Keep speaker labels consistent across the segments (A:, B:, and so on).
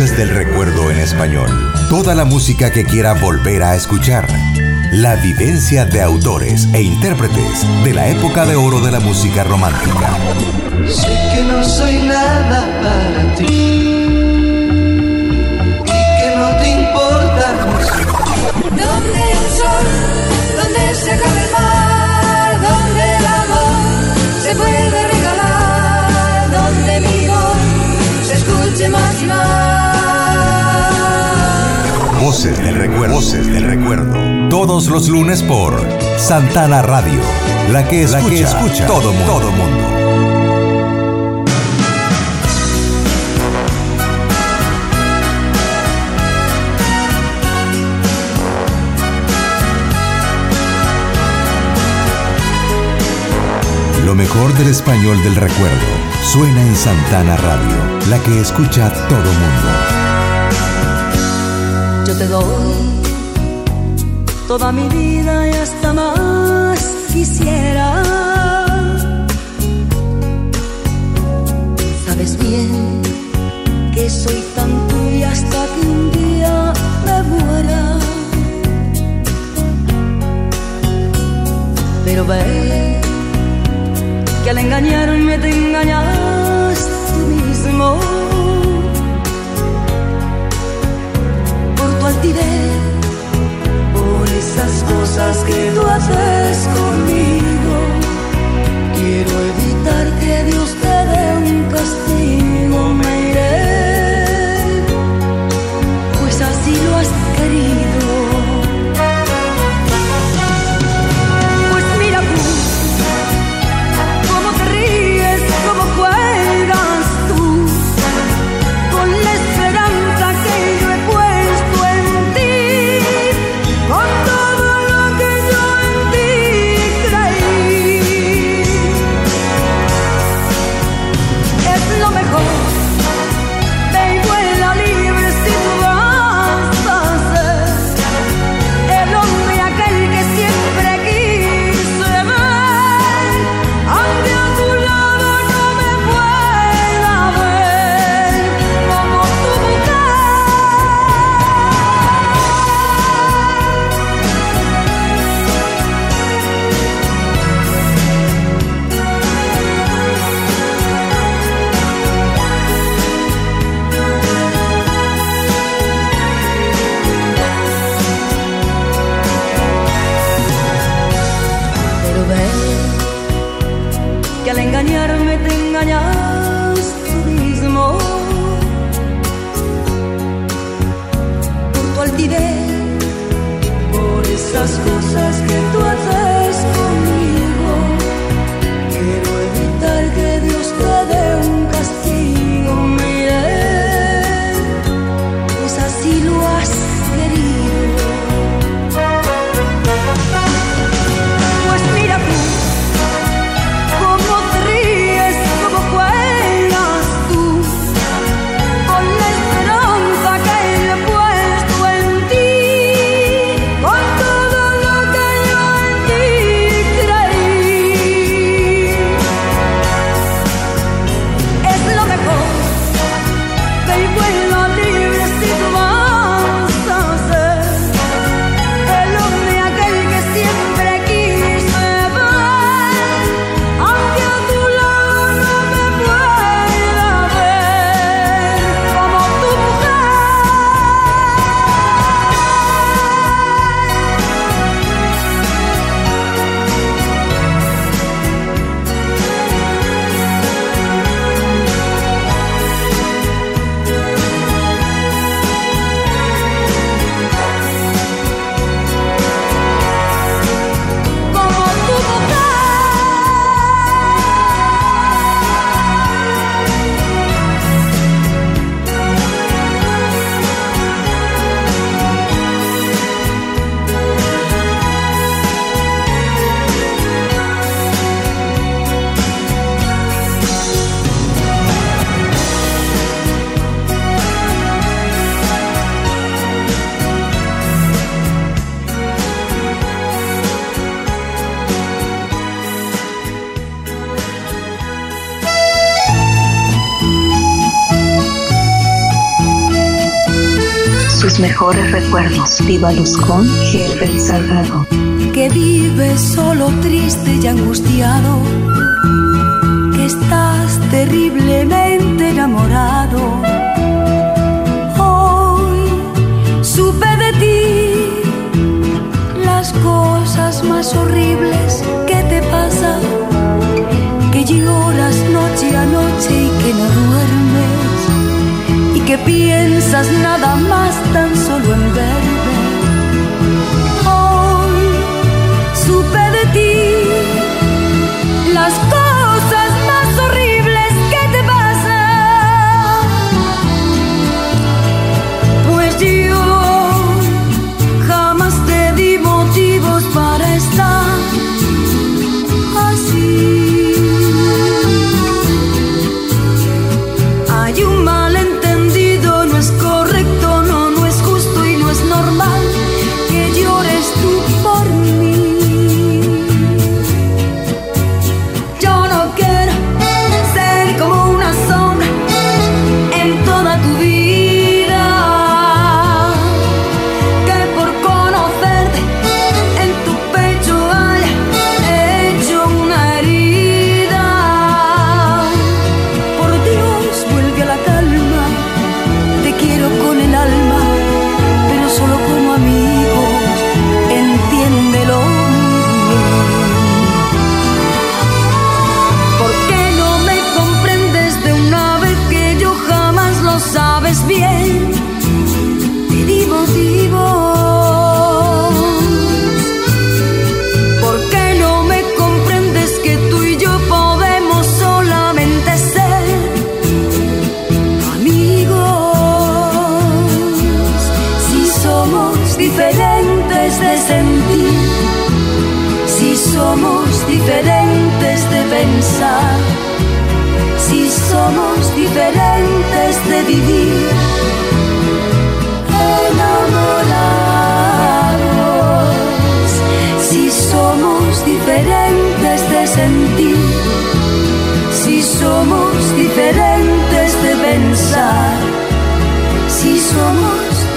A: Voces del Recuerdo en español. Toda la música que quiera volver a escuchar. La vivencia de autores e intérpretes de la época de oro de la música romántica.
B: Sé que no soy nada para ti y que no te importa
C: Donde el sol, donde se acaba el mar,
A: Voces del recuerdo. Voces del recuerdo. Todos los lunes por Santana Radio. La que escucha, la que escucha todo mundo. Todo mundo. Lo mejor del español del recuerdo suena en Santana Radio, la que escucha todo mundo.
D: Te doy toda mi vida y hasta más quisiera. Sabes bien que soy tan tuya hasta que un día me muera. Pero ve que al engañarme te engañas Por esas cosas que tú haces conmigo. Quiero evitar que Dios
E: recuerdos. Viva Luzcón, jefe Salgado.
D: Que vive solo triste y angustiado,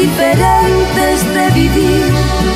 D: diferentes de vivir.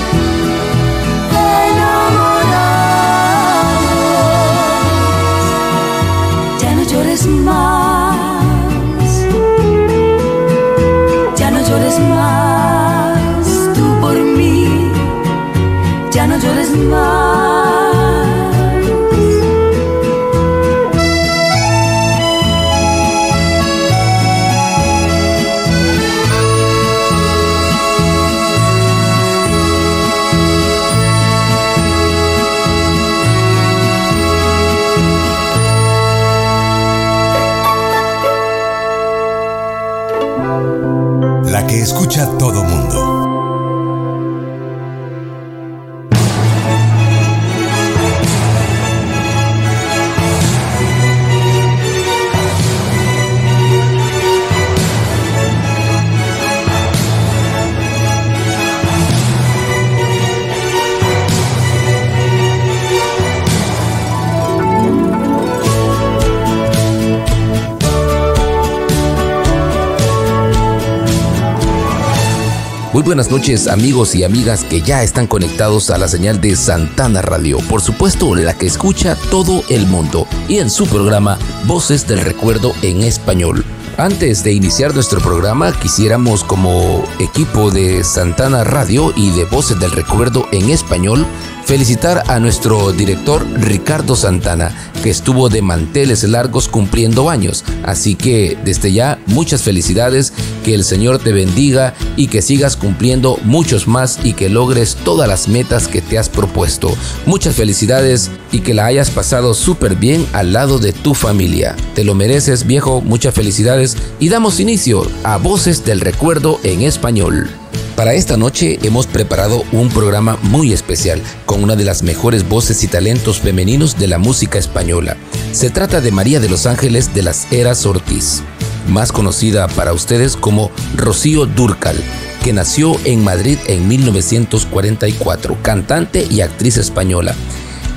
F: Buenas noches amigos y amigas que ya están conectados a la señal de Santana Radio, por supuesto la que escucha todo el mundo y en su programa Voces del Recuerdo en Español. Antes de iniciar nuestro programa, quisiéramos como equipo de Santana Radio y de Voces del Recuerdo en Español felicitar a nuestro director Ricardo Santana, que estuvo de manteles largos cumpliendo años. Así que desde ya muchas felicidades, que el Señor te bendiga y que sigas cumpliendo muchos más y que logres todas las metas que te has propuesto. Muchas felicidades y que la hayas pasado súper bien al lado de tu familia. Te lo mereces viejo, muchas felicidades y damos inicio a Voces del Recuerdo en español. Para esta noche hemos preparado un programa muy especial con una de las mejores voces y talentos femeninos de la música española. Se trata de María de los Ángeles de las Eras Ortiz, más conocida para ustedes como Rocío Durcal, que nació en Madrid en 1944, cantante y actriz española.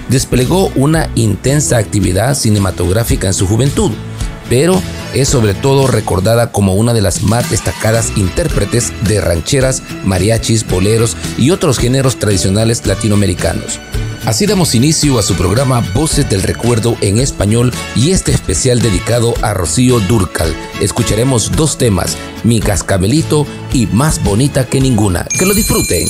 F: Desplegó una intensa actividad cinematográfica en su juventud, pero es sobre todo recordada como una de las más destacadas intérpretes de rancheras, mariachis, boleros y otros géneros tradicionales latinoamericanos. Así damos inicio a su programa Voces del Recuerdo en español y este especial dedicado a Rocío Durcal. Escucharemos dos temas, Mi Cascabelito y Más Bonita que Ninguna. Que lo disfruten.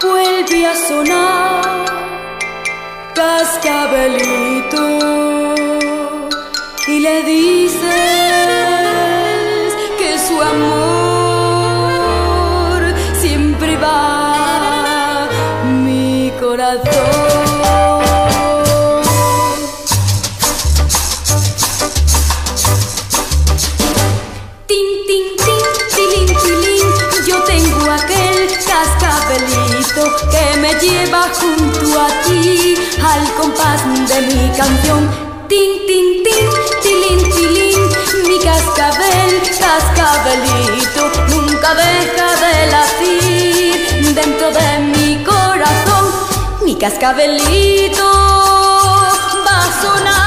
D: Vuelve a sonar cascabelito y le dice lleva junto a ti al compás de mi canción. Tin, tin, tin, tilín, tilín, mi cascabel, cascabelito, nunca deja de latir dentro de mi corazón. Mi cascabelito va sonando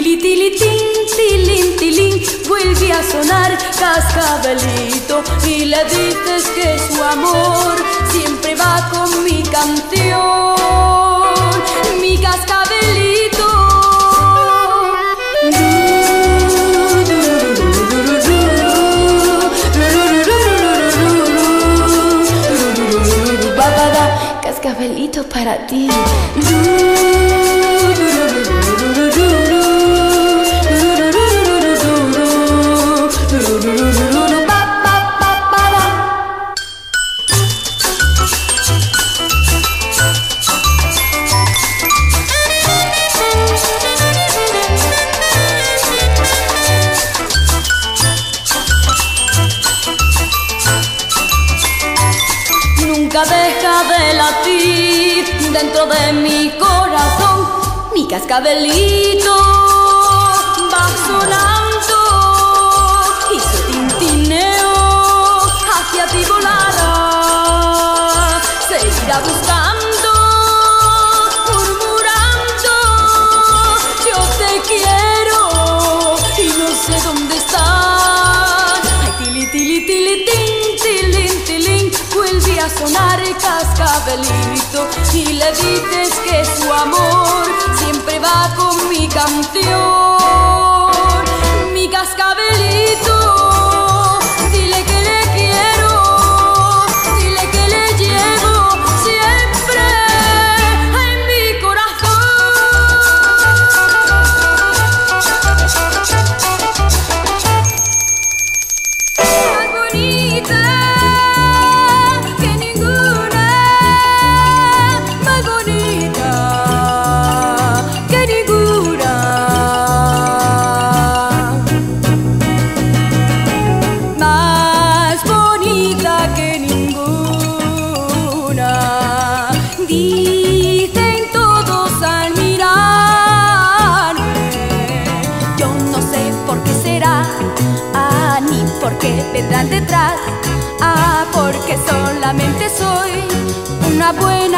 D: tili, tili, tin, vuelve a sonar cascabelito y le dices que su amor siempre va con mi canción, mi cascabelito. Cascabelito para ti. Latir dentro de mi corazón. Mi cascabelito va sonando y su tintineo hacia ti volará. Seguirá buscando, el cascabelito y le dices que su amor siempre va con mi canción.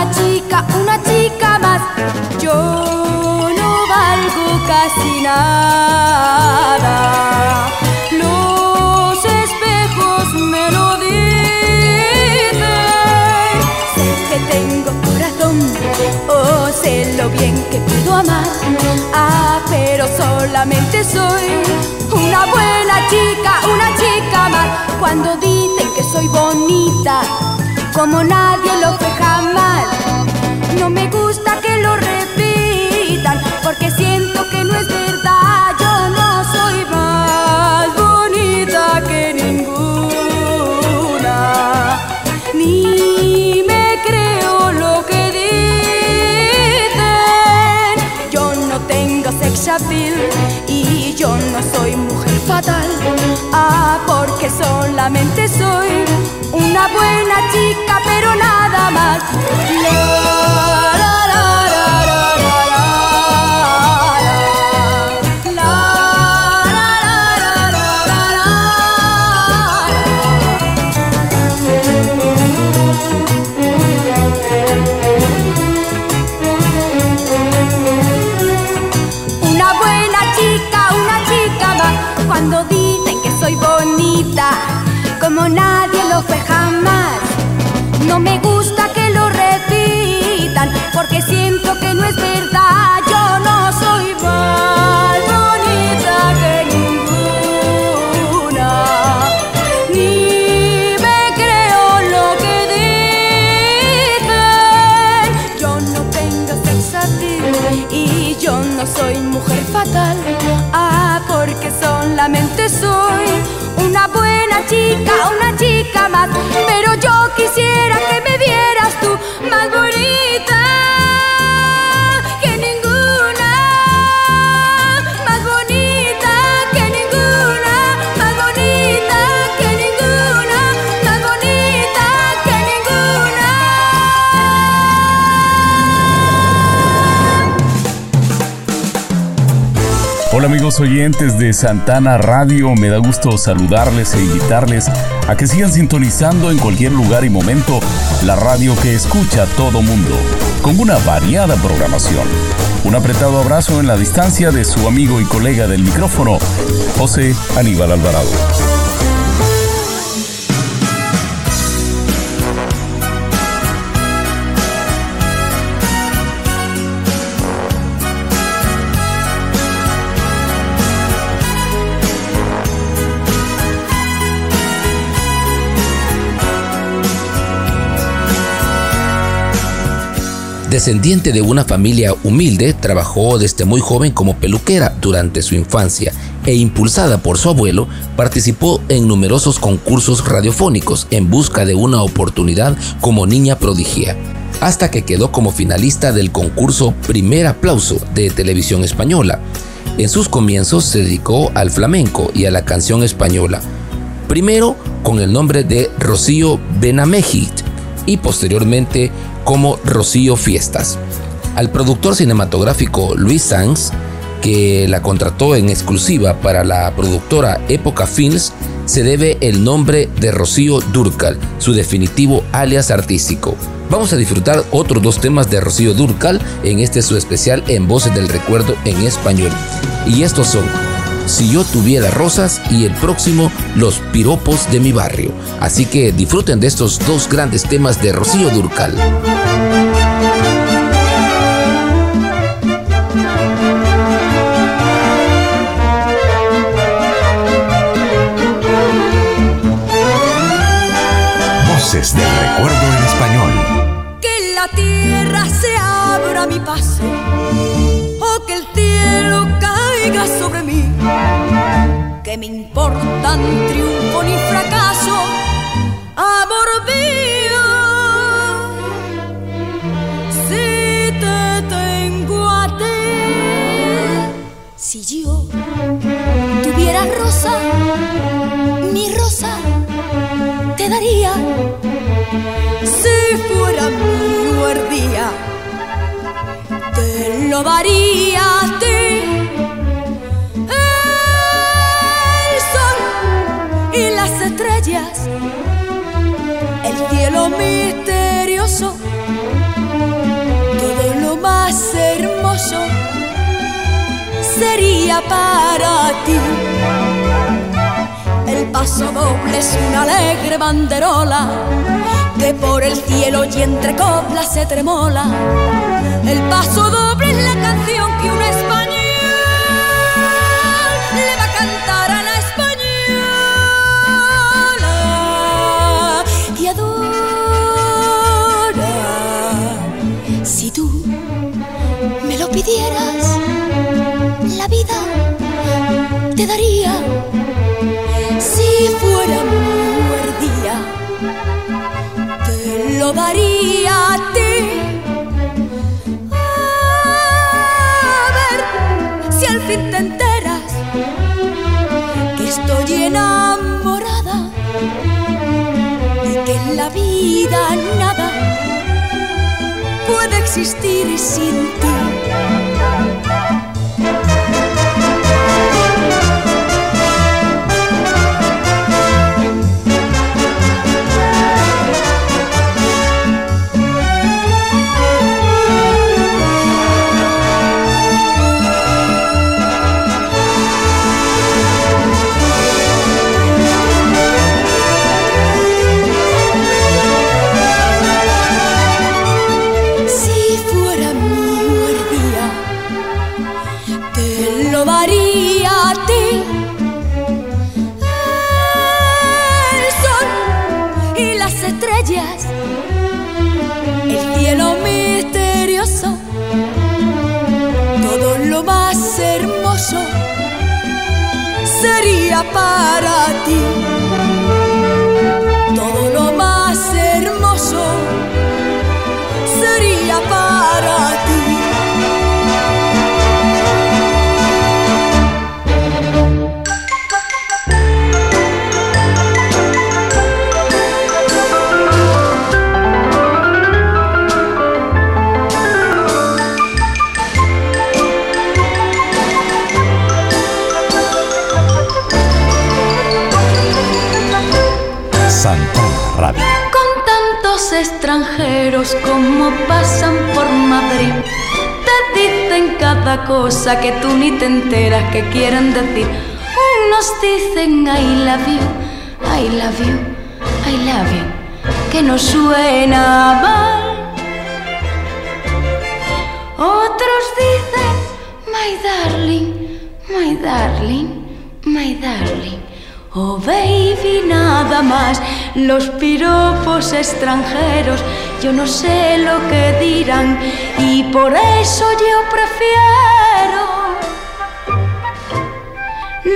D: Una chica, una chica más. Yo no valgo casi nada. Los espejos me lo dicen. Sé que tengo corazón, oh, sé lo bien que puedo amar. Ah, pero solamente soy una buena chica, una chica más. Cuando dicen que soy bonita, como nadie lo fue jamás. No me gusta que lo repitan, porque siento que no es verdad. Yo no soy más bonita que ninguna, ni me creo lo que dicen. Yo no tengo sex appeal y yo no soy mujer fatal. Ah, porque solamente una buena chica, pero nada más. Porque siento que no es verdad. Yo no soy más bonita que ninguna, ni me creo lo que dicen. Yo no tengo sex appeal y yo no soy mujer fatal. Ah, porque solamente soy una buena chica, una chica más. Vieras tú más bonita que ninguna. Más bonita que ninguna. Más bonita que ninguna. Más bonita que ninguna.
G: Hola amigos oyentes de Santana Radio, me da gusto saludarles e invitarles a que sigan sintonizando en cualquier lugar y momento la radio que escucha todo mundo, con una variada programación. Un apretado abrazo en la distancia de su amigo y colega del micrófono, José Aníbal Alvarado.
F: Descendiente de una familia humilde, trabajó desde muy joven como peluquera durante su infancia e impulsada por su abuelo, participó en numerosos concursos radiofónicos en busca de una oportunidad como niña prodigia, hasta que quedó como finalista del concurso Primer Aplauso de Televisión Española. En sus comienzos se dedicó al flamenco y a la canción española, primero con el nombre de Rocío Benamejit y posteriormente como Rocío Fiestas. Al productor cinematográfico Luis Sanz, que la contrató en exclusiva para la productora Época Films, se debe el nombre de Rocío Durcal, su definitivo alias artístico. Vamos a disfrutar otros dos temas de Rocío Durcal en este su especial en Voces del Recuerdo en español. Y estos son Si yo tuviera rosas y el próximo Los piropos de mi barrio. Así que disfruten de estos dos grandes temas de Rocío Durcal.
A: Voces del recuerdo en
D: triunfo ni fracaso, amor mío. Si te tengo a ti, si yo tuviera rosa, mi rosa te daría si fuera mi día te lo daría para ti. El paso doble es una alegre banderola que por el cielo y entre coplas se tremola. El paso doble es la canción que un español le va a cantar a la española y adora. Si tú me lo pidieras, nada puede existir sin ti. Pasan por Madrid, te dicen cada cosa que tú ni te enteras que quieren decir. Unos dicen I love you, I love you, I love you, que no suena mal. Otros dicen my darling, my darling, my darling. Oh baby, nada más los piropos extranjeros, yo no sé lo que dirán y por eso yo prefiero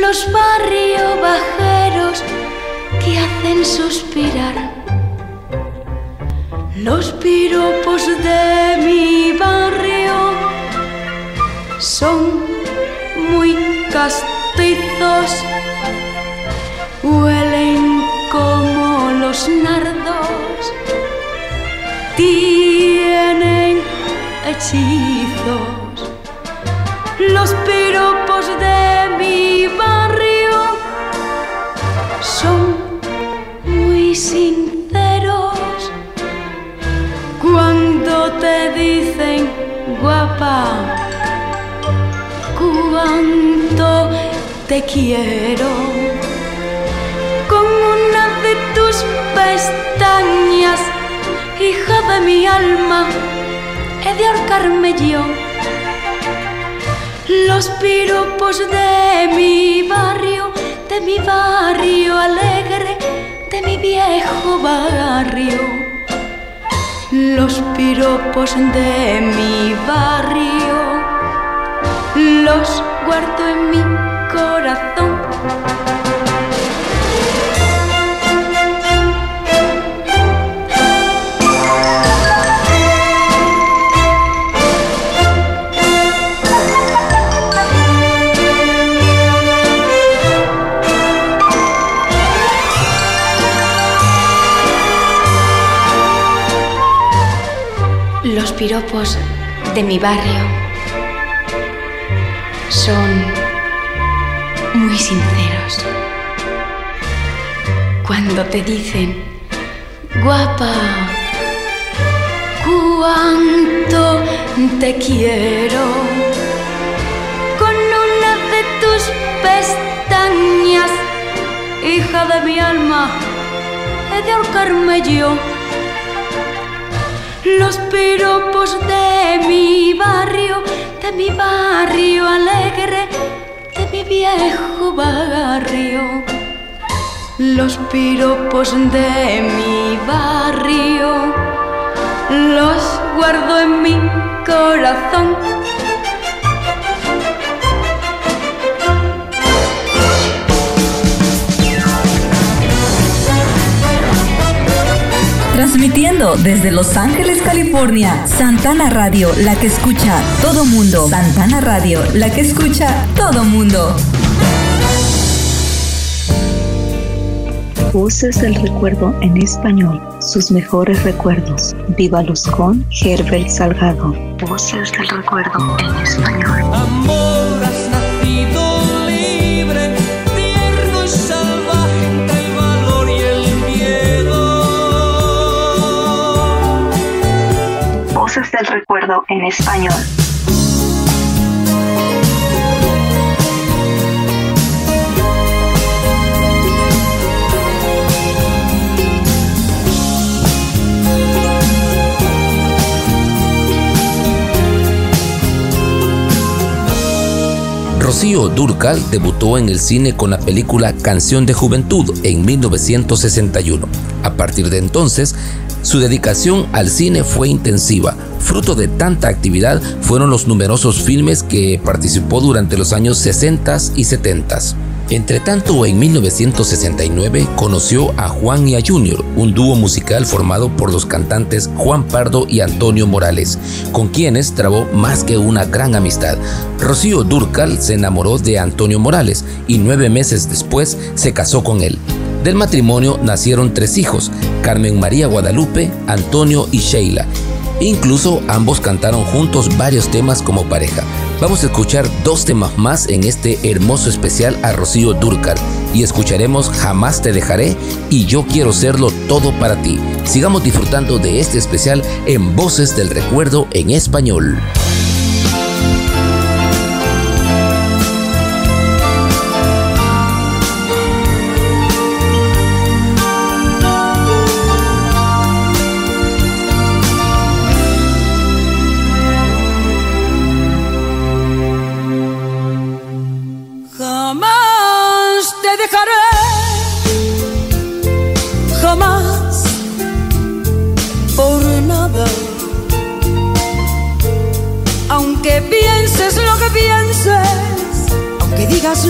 D: los barrios bajeros que hacen suspirar. Los piropos de mi barrio son muy castizos te quiero tus pestañas, hija de mi alma, he de ahorcarme yo. Los piropos de mi barrio, de mi barrio alegre, de mi viejo barrio. Los piropos de mi barrio, los guardo en mi corazón. Piropos de mi barrio son muy sinceros. Cuando te dicen, guapa, cuánto te quiero, con una de tus pestañas, hija de mi alma, he de ahorcarme yo los piropos de mi barrio, de mi barrio alegre, de mi viejo barrio. Los piropos de mi barrio los guardo en mi corazón
H: Transmitiendo desde Los Ángeles, California, Santana Radio, la que escucha todo mundo. Santana Radio, la que escucha todo mundo.
E: Voces del recuerdo en español, sus mejores recuerdos. Viva Luz con Herbert Salgado. Voces del recuerdo en español. del recuerdo en español.
F: Rocío Durcal debutó en el cine con la película Canción de Juventud en 1961. A partir de entonces, su dedicación al cine fue intensiva. Fruto de tanta actividad fueron los numerosos filmes que participó durante los años 60 y 70. Entre tanto, en 1969 conoció a Juan y a Junior, un dúo musical formado por los cantantes Juan Pardo y Antonio Morales, con quienes trabó más que una gran amistad. Rocío Durcal se enamoró de Antonio Morales y nueve meses después se casó con él. Del matrimonio nacieron tres hijos, Carmen María Guadalupe, Antonio y Sheila, Incluso ambos cantaron juntos varios temas como pareja. Vamos a escuchar dos temas más en este hermoso especial a Rocío Durcal y escucharemos Jamás te dejaré y Yo quiero serlo todo para ti. Sigamos disfrutando de este especial en Voces del Recuerdo en español.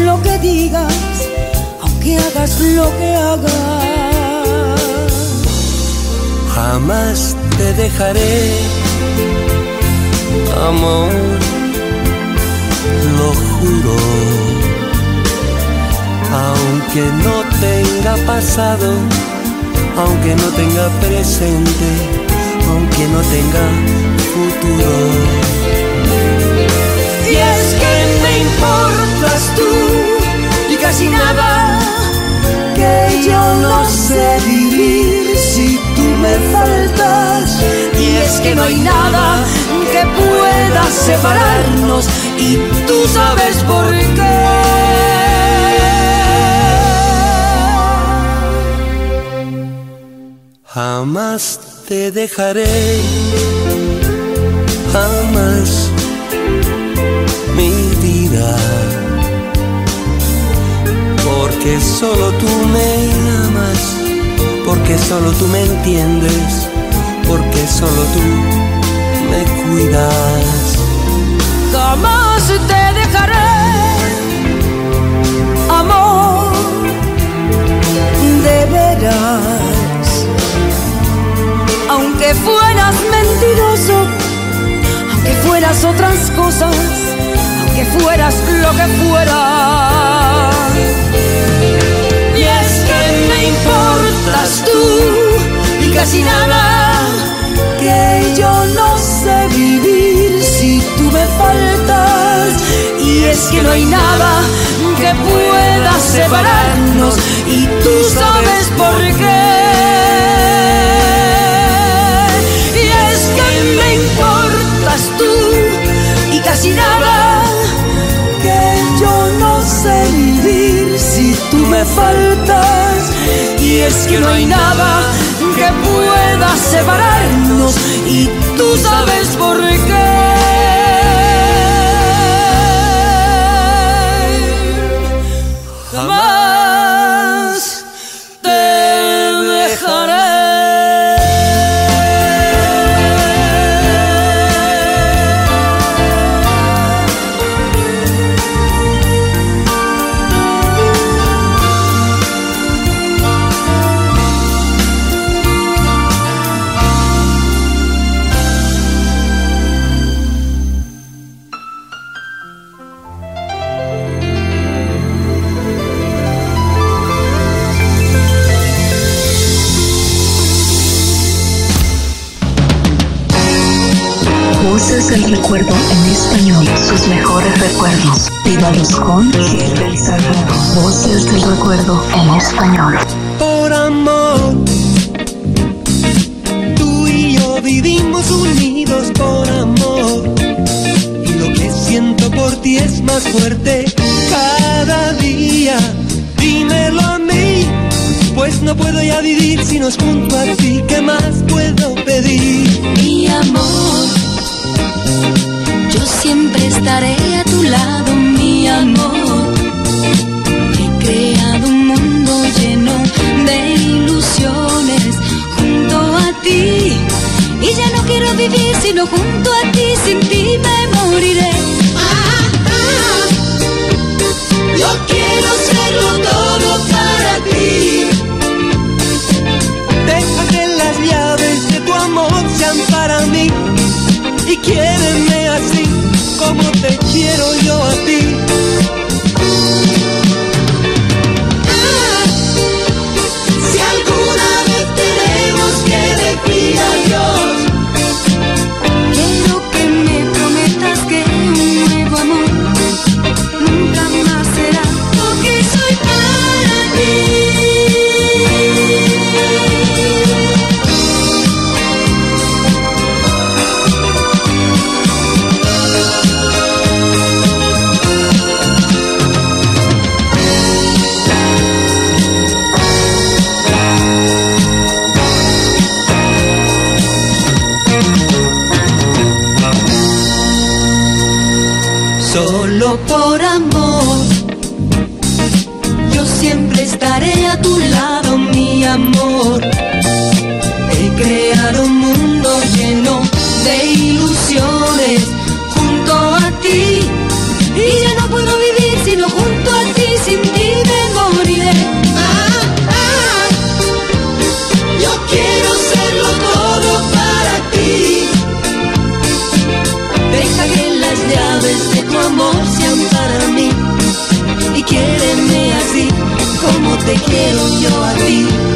D: Lo que digas, aunque hagas lo que hagas.
B: Jamás te dejaré, amor, lo juro. Aunque no tenga pasado, aunque no tenga presente, aunque no tenga futuro
D: importas tú y casi nada, que yo no sé vivir si tú me faltas. Y es que no hay nada que pueda separarnos y tú sabes por qué.
B: Jamás te dejaré, jamás Porque solo tú me amas, porque solo tú me entiendes, porque solo tú me cuidas.
D: Jamás te dejaré, amor, de veras. Aunque fueras mentiroso, aunque fueras otras cosas que fueras lo que fueras. Y es que me importas tú y casi nada, que yo no sé vivir si tú me faltas. Y es que no hay nada que pueda separarnos y tú sabes por qué. Y es que me importas tú y casi nada me faltas. Y es que no hay nada que pueda separarnos y tú sabes por qué.
E: Recuerdo en español, sus mejores recuerdos. Vívalos con Gilbert Salvador. Voces del recuerdo en español.
B: Por amor, tú y yo vivimos unidos por amor. Y lo que siento por ti es más fuerte cada día. Dímelo a mí, pues no puedo ya vivir si no es junto a ti. ¿Qué más puedo pedir?
I: Mi amor siempre estaré a tu lado, mi amor. He creado un mundo lleno de ilusiones junto a ti. Y ya no quiero vivir sino junto a ti, sin ti me moriré.
D: Yo quiero ser
B: serlo todo para ti. Deja que las llaves de tu amor sean para mí y quiéreme así como te quiero yo a ti.
D: Amor.
B: He creado un mundo lleno de ilusiones junto a ti.
D: Y ya no puedo vivir sino junto a ti, sin ti me moriré.
B: Ah, ah, yo quiero serlo todo para ti. Deja que las llaves de tu amor sean para mí y quiéreme así como te quiero yo a ti.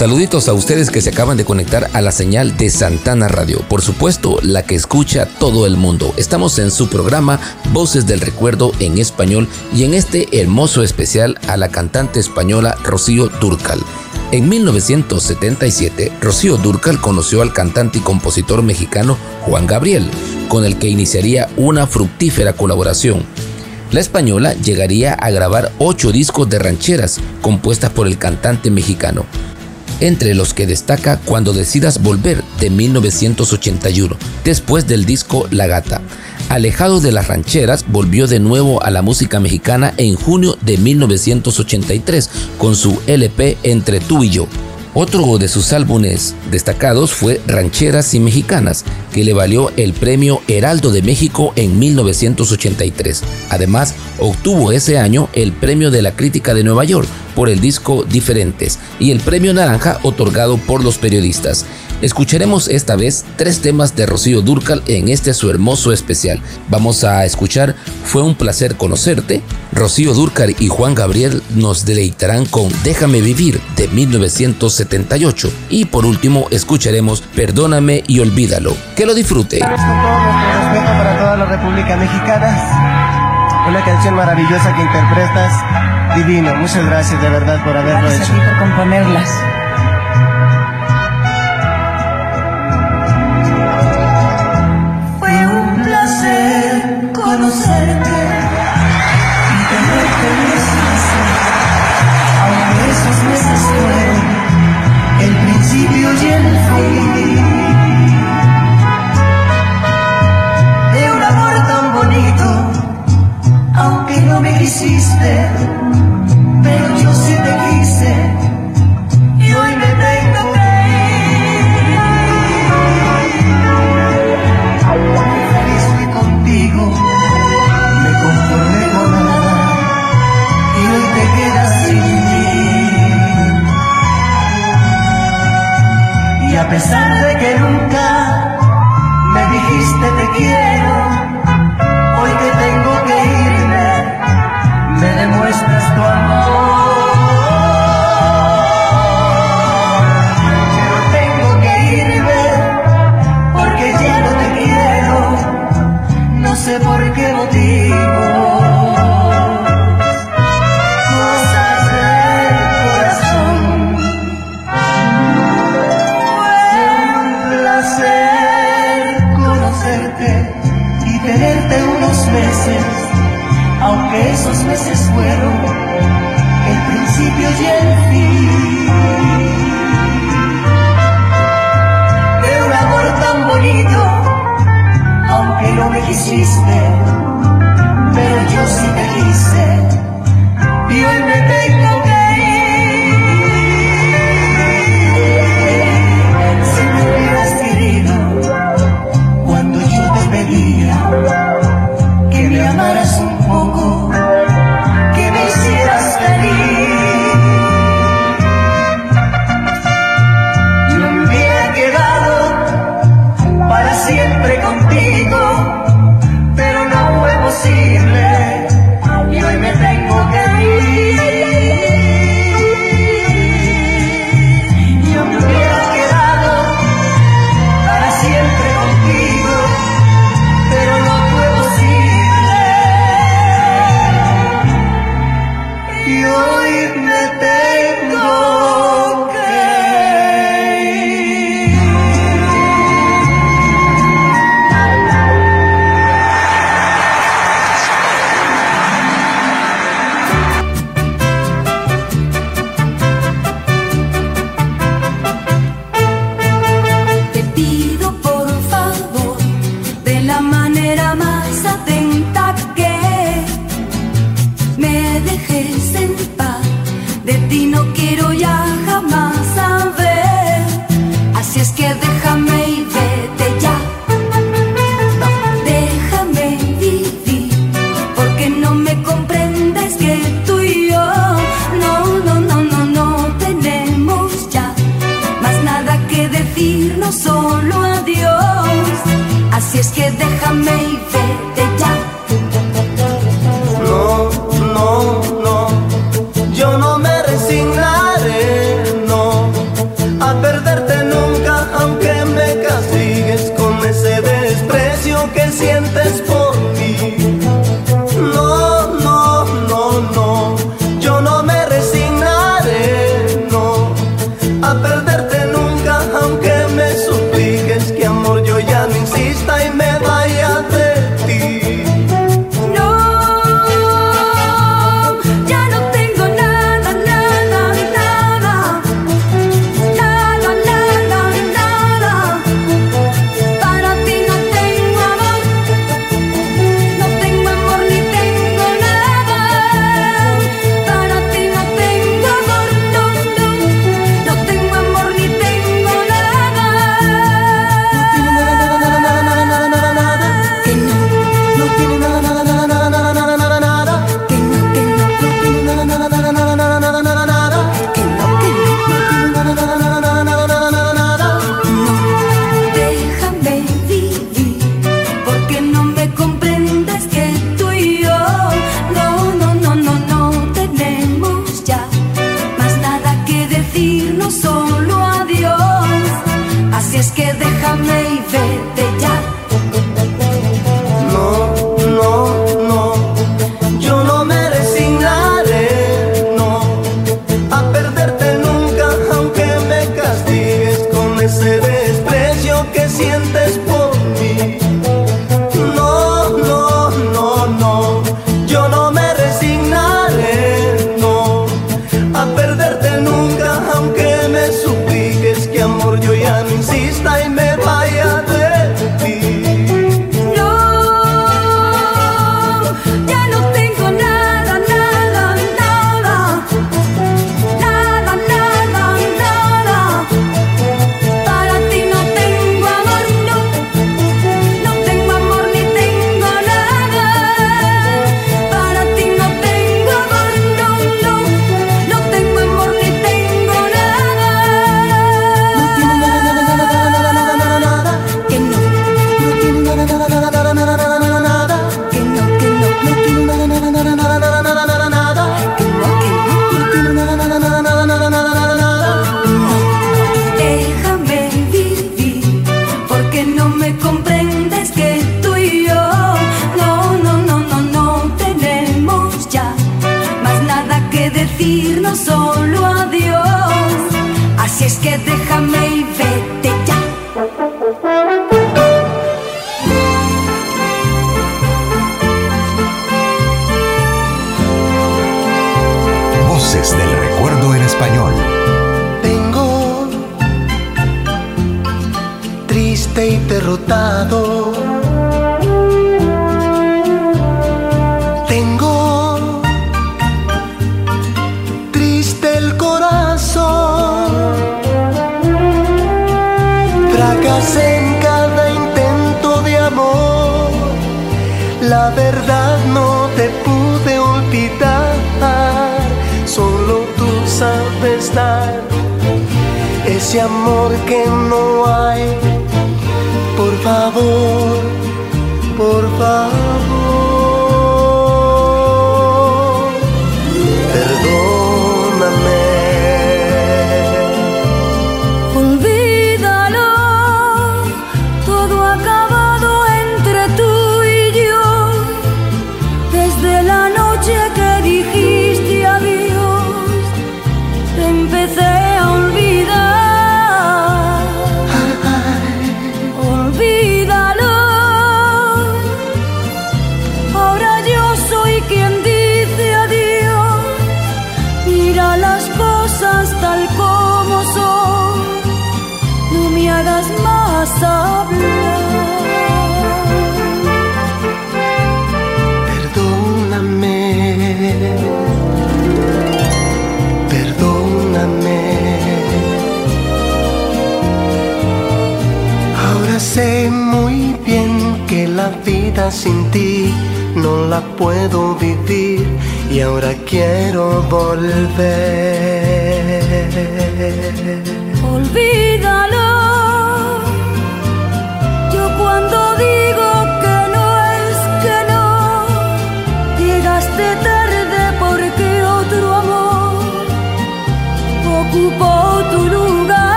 F: Saluditos a ustedes que se acaban de conectar a la señal de Santana Radio, por supuesto, la que escucha todo el mundo. Estamos en su programa Voces del Recuerdo en español y en este hermoso especial a la cantante española Rocío Durcal. En 1977, Rocío Durcal conoció al cantante y compositor mexicano Juan Gabriel, con el que iniciaría una fructífera colaboración. La española llegaría a grabar ocho discos de rancheras compuestas por el cantante mexicano entre los que destaca Cuando decidas volver de 1981, después del disco La Gata. Alejado de las rancheras, volvió de nuevo a la música mexicana en junio de 1983 con su LP Entre tú y yo. Otro de sus álbumes destacados fue Rancheras y Mexicanas, que le valió el premio Heraldo de México en 1983. Además, obtuvo ese año el premio de la crítica de Nueva York por el disco Diferentes y el premio Naranja otorgado por los periodistas. Escucharemos esta vez tres temas de Rocío Durcal en este su hermoso especial. Vamos a escuchar Fue un placer conocerte. Rocío Durcal y Juan Gabriel nos deleitarán con Déjame vivir de 1978. Y por último escucharemos Perdóname y olvídalo. Que lo disfrute.
J: Todo nuestro respeto para toda la República Mexicana. Una canción maravillosa que interpretas. Divino. Muchas gracias de verdad por haberlo
K: Gracias
J: hecho.
K: a ti por componerlas. y tenerte en mis aunque esos meses fueron el principio y el fin de un amor tan bonito, aunque no me quisiste, pero yo sí te quise. a pesar de que nunca me dijiste te quiero, hoy que tengo que irme, me demuestras tu amor. veces fueron el principio y el fin.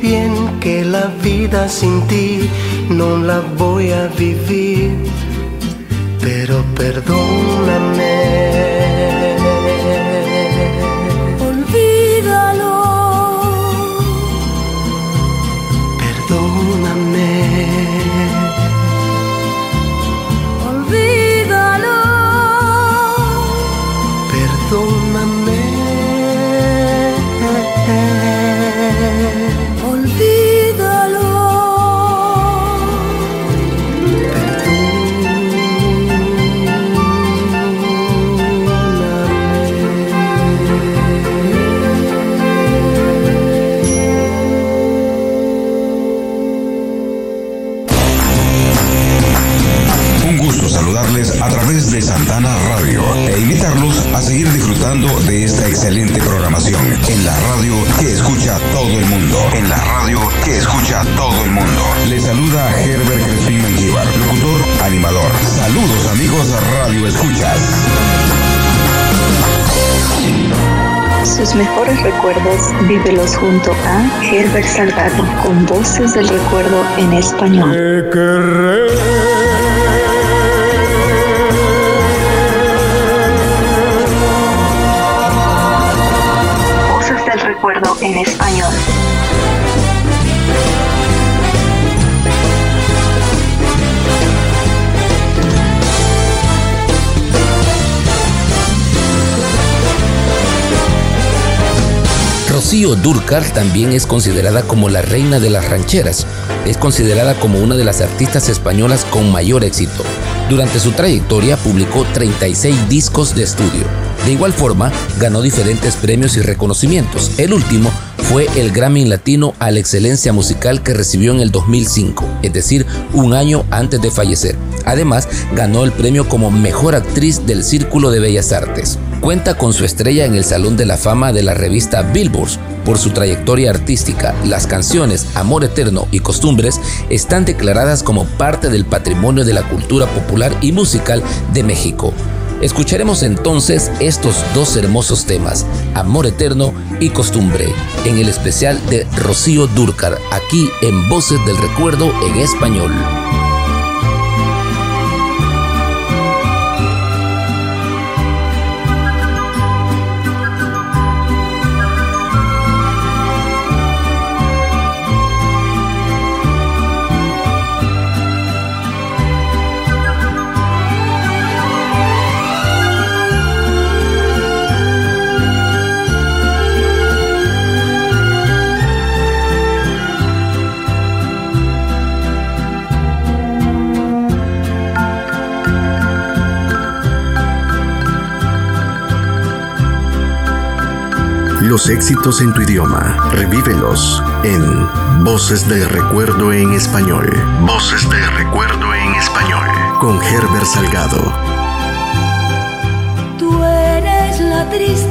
K: Bien que la vida sin ti no la voy a vivir, pero perdóname.
L: Esta excelente programación en la radio que escucha todo el mundo. En la radio que escucha todo el mundo. Les saluda Herbert Crespín Mengíbar, locutor, animador. Saludos amigos Radio Escuchas.
E: Sus mejores recuerdos vívelos junto a Herbert Salgado con voces del recuerdo en español. Voces en español.
F: Rocío Durcal también es considerada como la reina de las rancheras. Es considerada como una de las artistas españolas con mayor éxito. Durante su trayectoria publicó 36 discos de estudio. De igual forma, ganó diferentes premios y reconocimientos. El último fue el Grammy Latino a la excelencia musical que recibió en el 2005, es decir, un año antes de fallecer. Además, ganó el premio como Mejor Actriz del Círculo de Bellas Artes. Cuenta con su estrella en el Salón de la Fama de la revista Billboard. Por su trayectoria artística, las canciones Amor Eterno y Costumbres están declaradas como parte del patrimonio de la cultura popular y musical de México. Escucharemos entonces estos dos hermosos temas, Amor Eterno y Costumbre, en el especial de Rocío Durcar, aquí en Voces del Recuerdo en español.
M: Los éxitos en tu idioma, revívelos en Voces del Recuerdo en Español. Voces del Recuerdo en Español. Con Herbert Salgado.
D: Tú eres la tristeza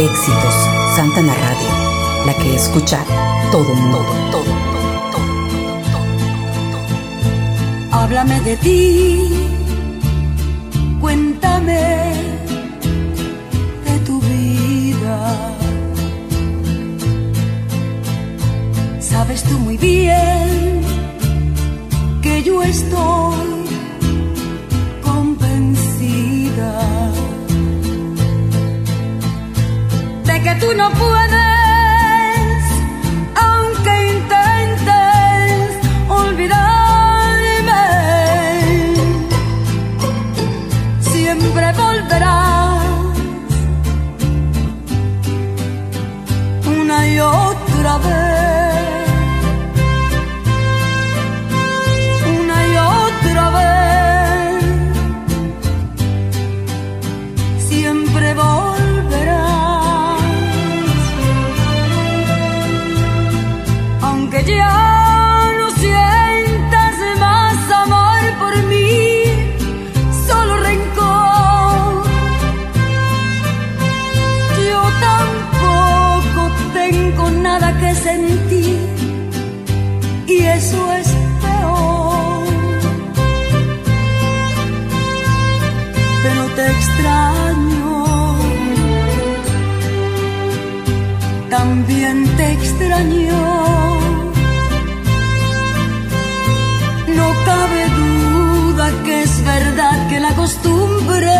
H: éxitos, Santana Radio, la que escucha todo mundo,
D: costumbre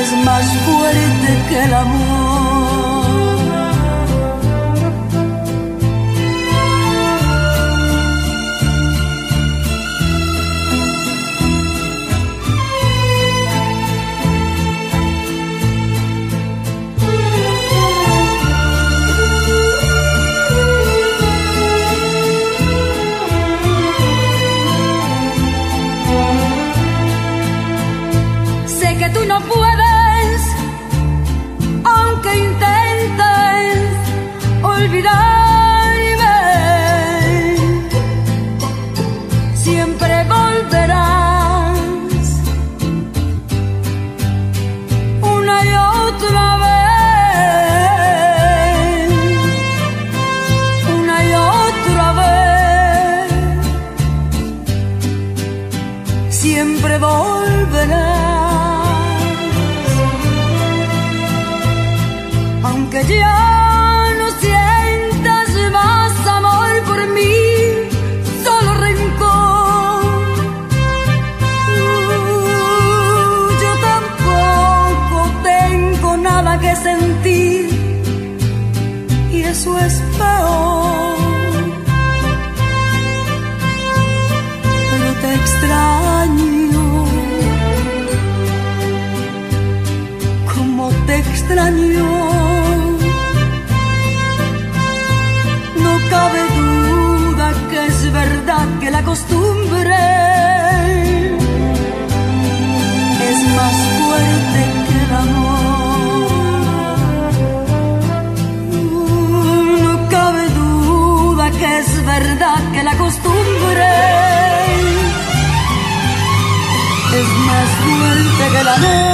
D: es más fuerte que el amor. 要路。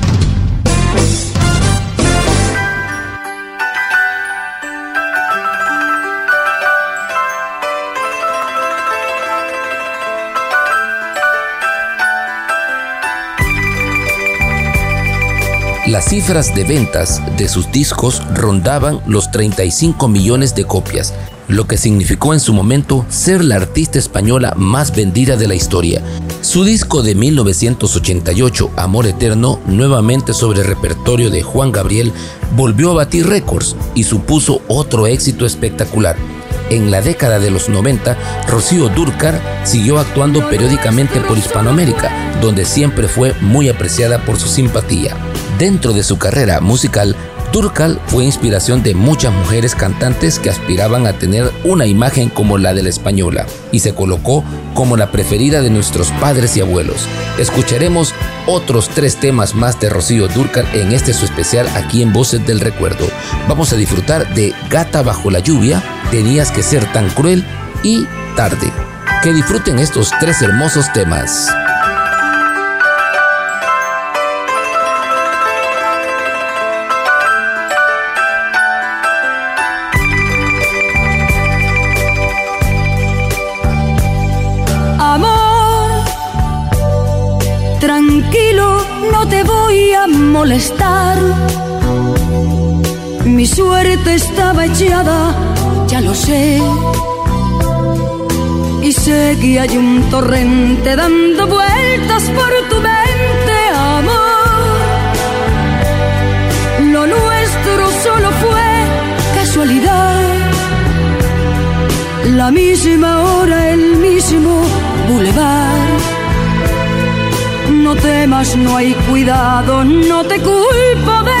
F: Las cifras de ventas de sus discos rondaban los 35 millones de copias, lo que significó en su momento ser la artista española más vendida de la historia. Su disco de 1988, Amor Eterno, nuevamente sobre repertorio de Juan Gabriel, volvió a batir récords y supuso otro éxito espectacular. En la década de los 90, Rocío Durcar siguió actuando periódicamente por Hispanoamérica, donde siempre fue muy apreciada por su simpatía. Dentro de su carrera musical, Turcal fue inspiración de muchas mujeres cantantes que aspiraban a tener una imagen como la de la española y se colocó como la preferida de nuestros padres y abuelos. Escucharemos otros tres temas más de Rocío Durcal en este su especial aquí en Voces del Recuerdo. Vamos a disfrutar de Gata bajo la lluvia, Tenías que ser tan cruel y Tarde. Que disfruten estos tres hermosos temas.
D: Molestar. Mi suerte estaba echada, ya lo sé. Y sé que hay un torrente dando vueltas por tu mente, amor. Lo nuestro solo fue casualidad. La misma hora, el mismo bulevar no temas, no hay cuidado, no te culpo del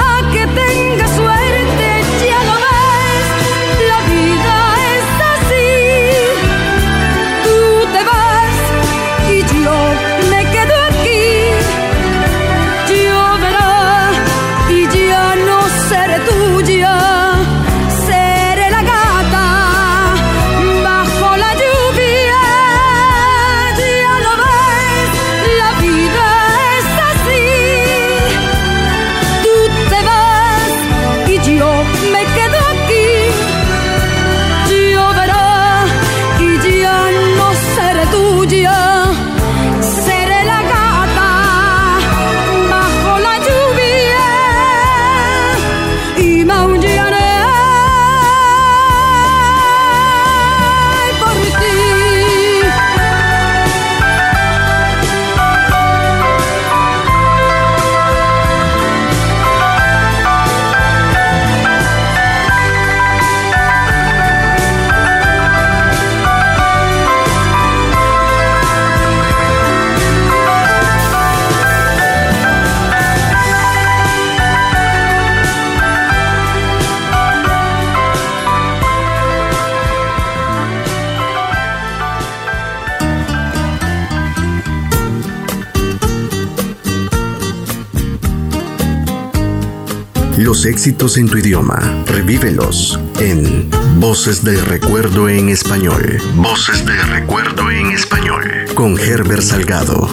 M: Los éxitos en tu idioma, revívelos en Voces del Recuerdo en Español. Voces del Recuerdo en Español. Con Herbert Salgado.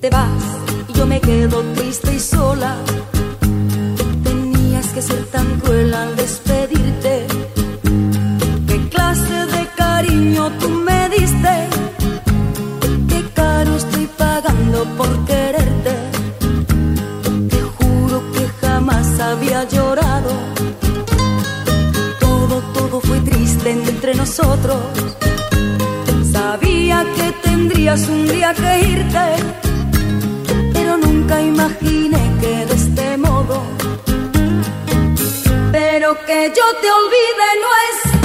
N: te vas y yo me quedo triste y sola. Tenías que ser tan cruel al despedirte.
D: Sabía que tendrías un día que irte, pero nunca imaginé que de este modo. Pero que yo te olvide no es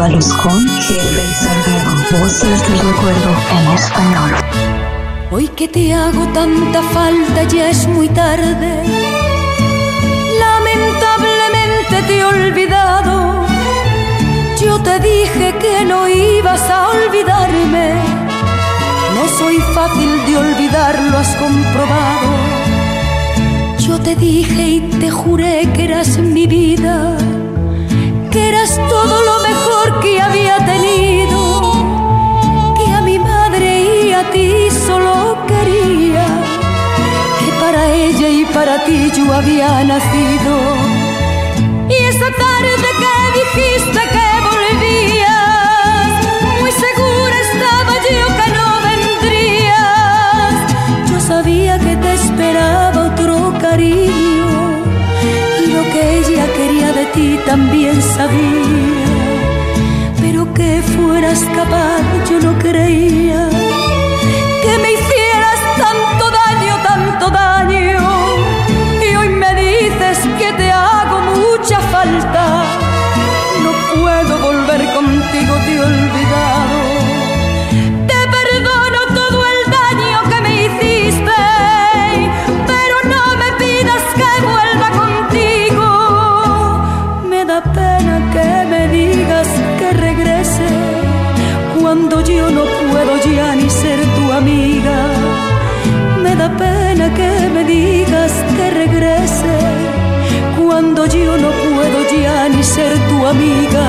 E: Con Salgado. Voces del recuerdo en español.
D: Hoy que te hago tanta falta ya es muy tarde. Lamentablemente te he olvidado. Yo te dije que no ibas a olvidarme. No soy fácil de olvidar, lo has comprobado. Yo te dije y te juré que eras mi vida que eras todo lo mejor que había tenido, que a mi madre y a ti solo quería, que para ella y para ti yo había nacido. Y esa tarde que dijiste que volvías, muy segura estaba yo que no vendrías. Yo sabía que te esperaba otro cariño que ella quería ti también sabía, pero que fueras capaz yo no creía que me hicieras tanto daño, tanto daño. Y hoy me dices que te hago mucha falta, no puedo volver contigo, te he amiga. Me da pena que me digas que regrese cuando yo no puedo ya ni ser tu amiga.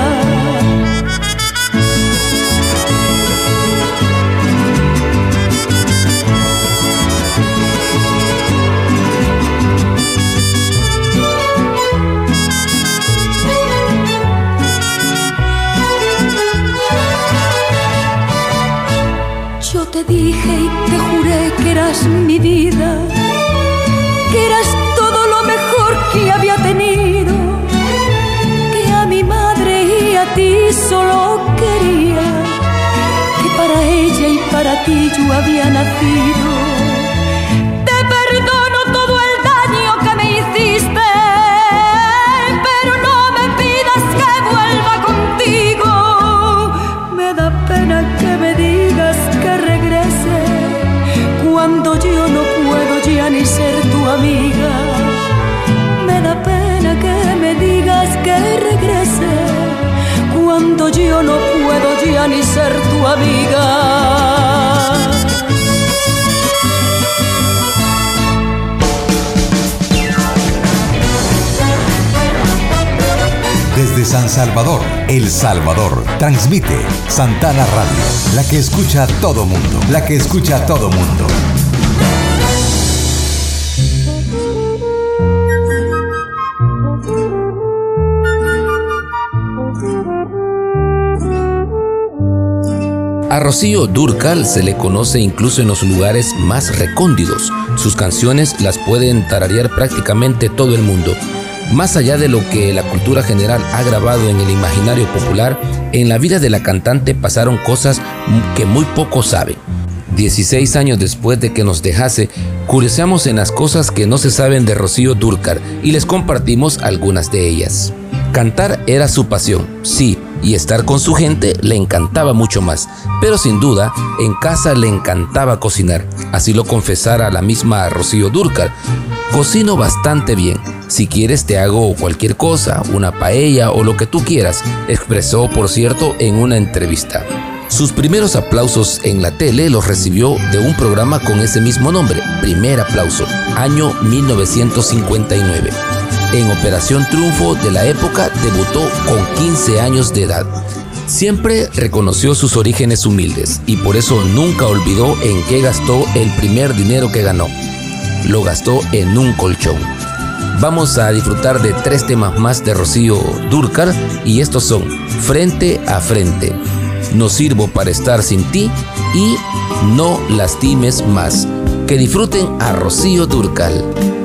D: Dije y te juré que eras mi vida, que eras todo lo mejor que había tenido, que a mi madre y a ti solo quería que para ella y para ti yo había nacido. Ya ni ser tu amiga.
A: Desde San Salvador, El Salvador, transmite Santana Radio, la que escucha a todo mundo, la que escucha a todo mundo.
F: A Rocío Durcal se le conoce incluso en los lugares más recóndidos. Sus canciones las pueden tararear prácticamente todo el mundo. Más allá de lo que la cultura general ha grabado en el imaginario popular, en la vida de la cantante pasaron cosas que muy pocos saben. 16 años después de que nos dejase, curioseamos en las cosas que no se saben de Rocío Durcal y les compartimos algunas de ellas. Cantar era su pasión, sí, y estar con su gente le encantaba mucho más, pero sin duda en casa le encantaba cocinar, así lo confesara la misma Rocío Durcal. Cocino bastante bien, si quieres te hago cualquier cosa, una paella o lo que tú quieras, expresó por cierto en una entrevista. Sus primeros aplausos en la tele los recibió de un programa con ese mismo nombre, Primer Aplauso, año 1959. En Operación Triunfo de la época debutó con 15 años de edad. Siempre reconoció sus orígenes humildes y por eso nunca olvidó en qué gastó el primer dinero que ganó. Lo gastó en un colchón. Vamos a disfrutar de tres temas más de Rocío Durcal y estos son Frente a Frente, No sirvo para estar sin ti y No lastimes más. Que disfruten a Rocío Durcal.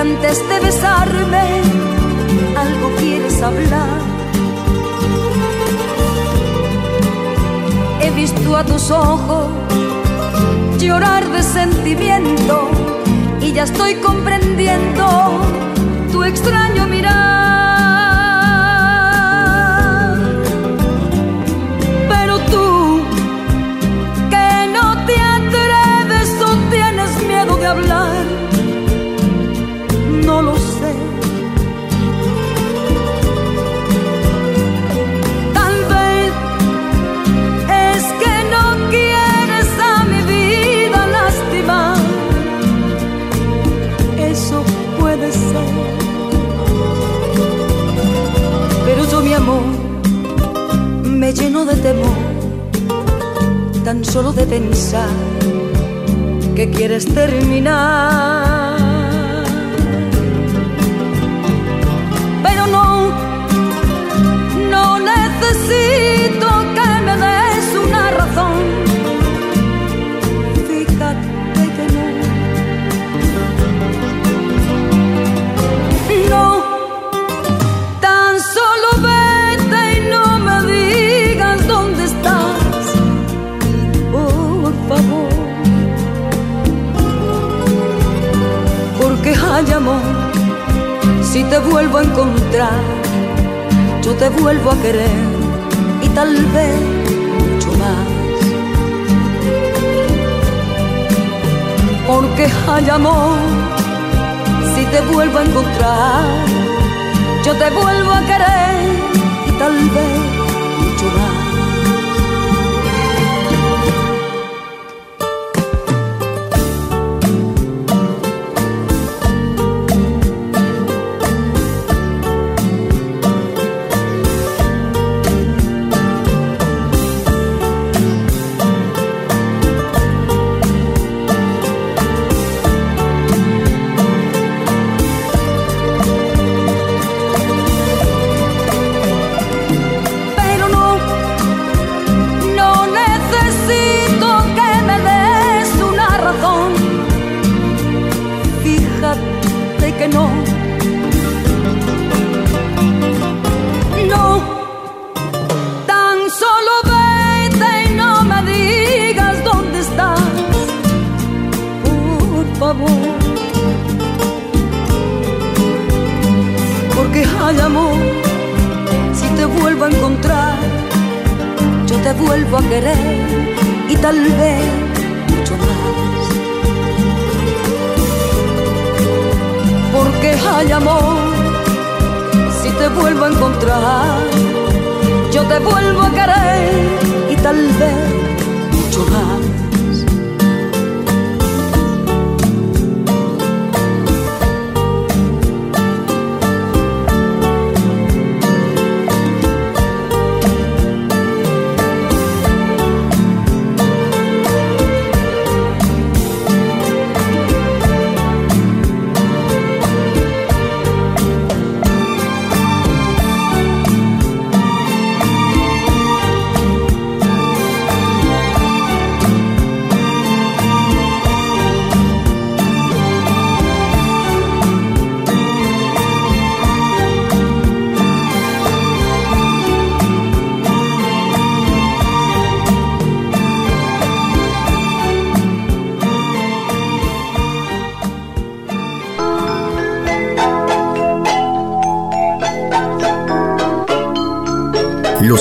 D: Antes de besarme algo quieres hablar. He visto a tus ojos llorar de sentimiento y ya estoy comprendiendo tu extraño mirar. Pero tú, que no te atreves o tienes miedo de hablar, me temor, tan solo de pensar que quieres terminar. Pero no, no necesito Hay amor, si te vuelvo a encontrar yo te vuelvo a querer y tal vez mucho más. Porque hay amor, si te vuelvo a encontrar, yo te vuelvo a querer y tal vez hay amor, si te vuelvo a encontrar, yo te vuelvo a querer y tal vez mucho más. Porque hay amor, si te vuelvo a encontrar, yo te vuelvo a querer y tal vez mucho más.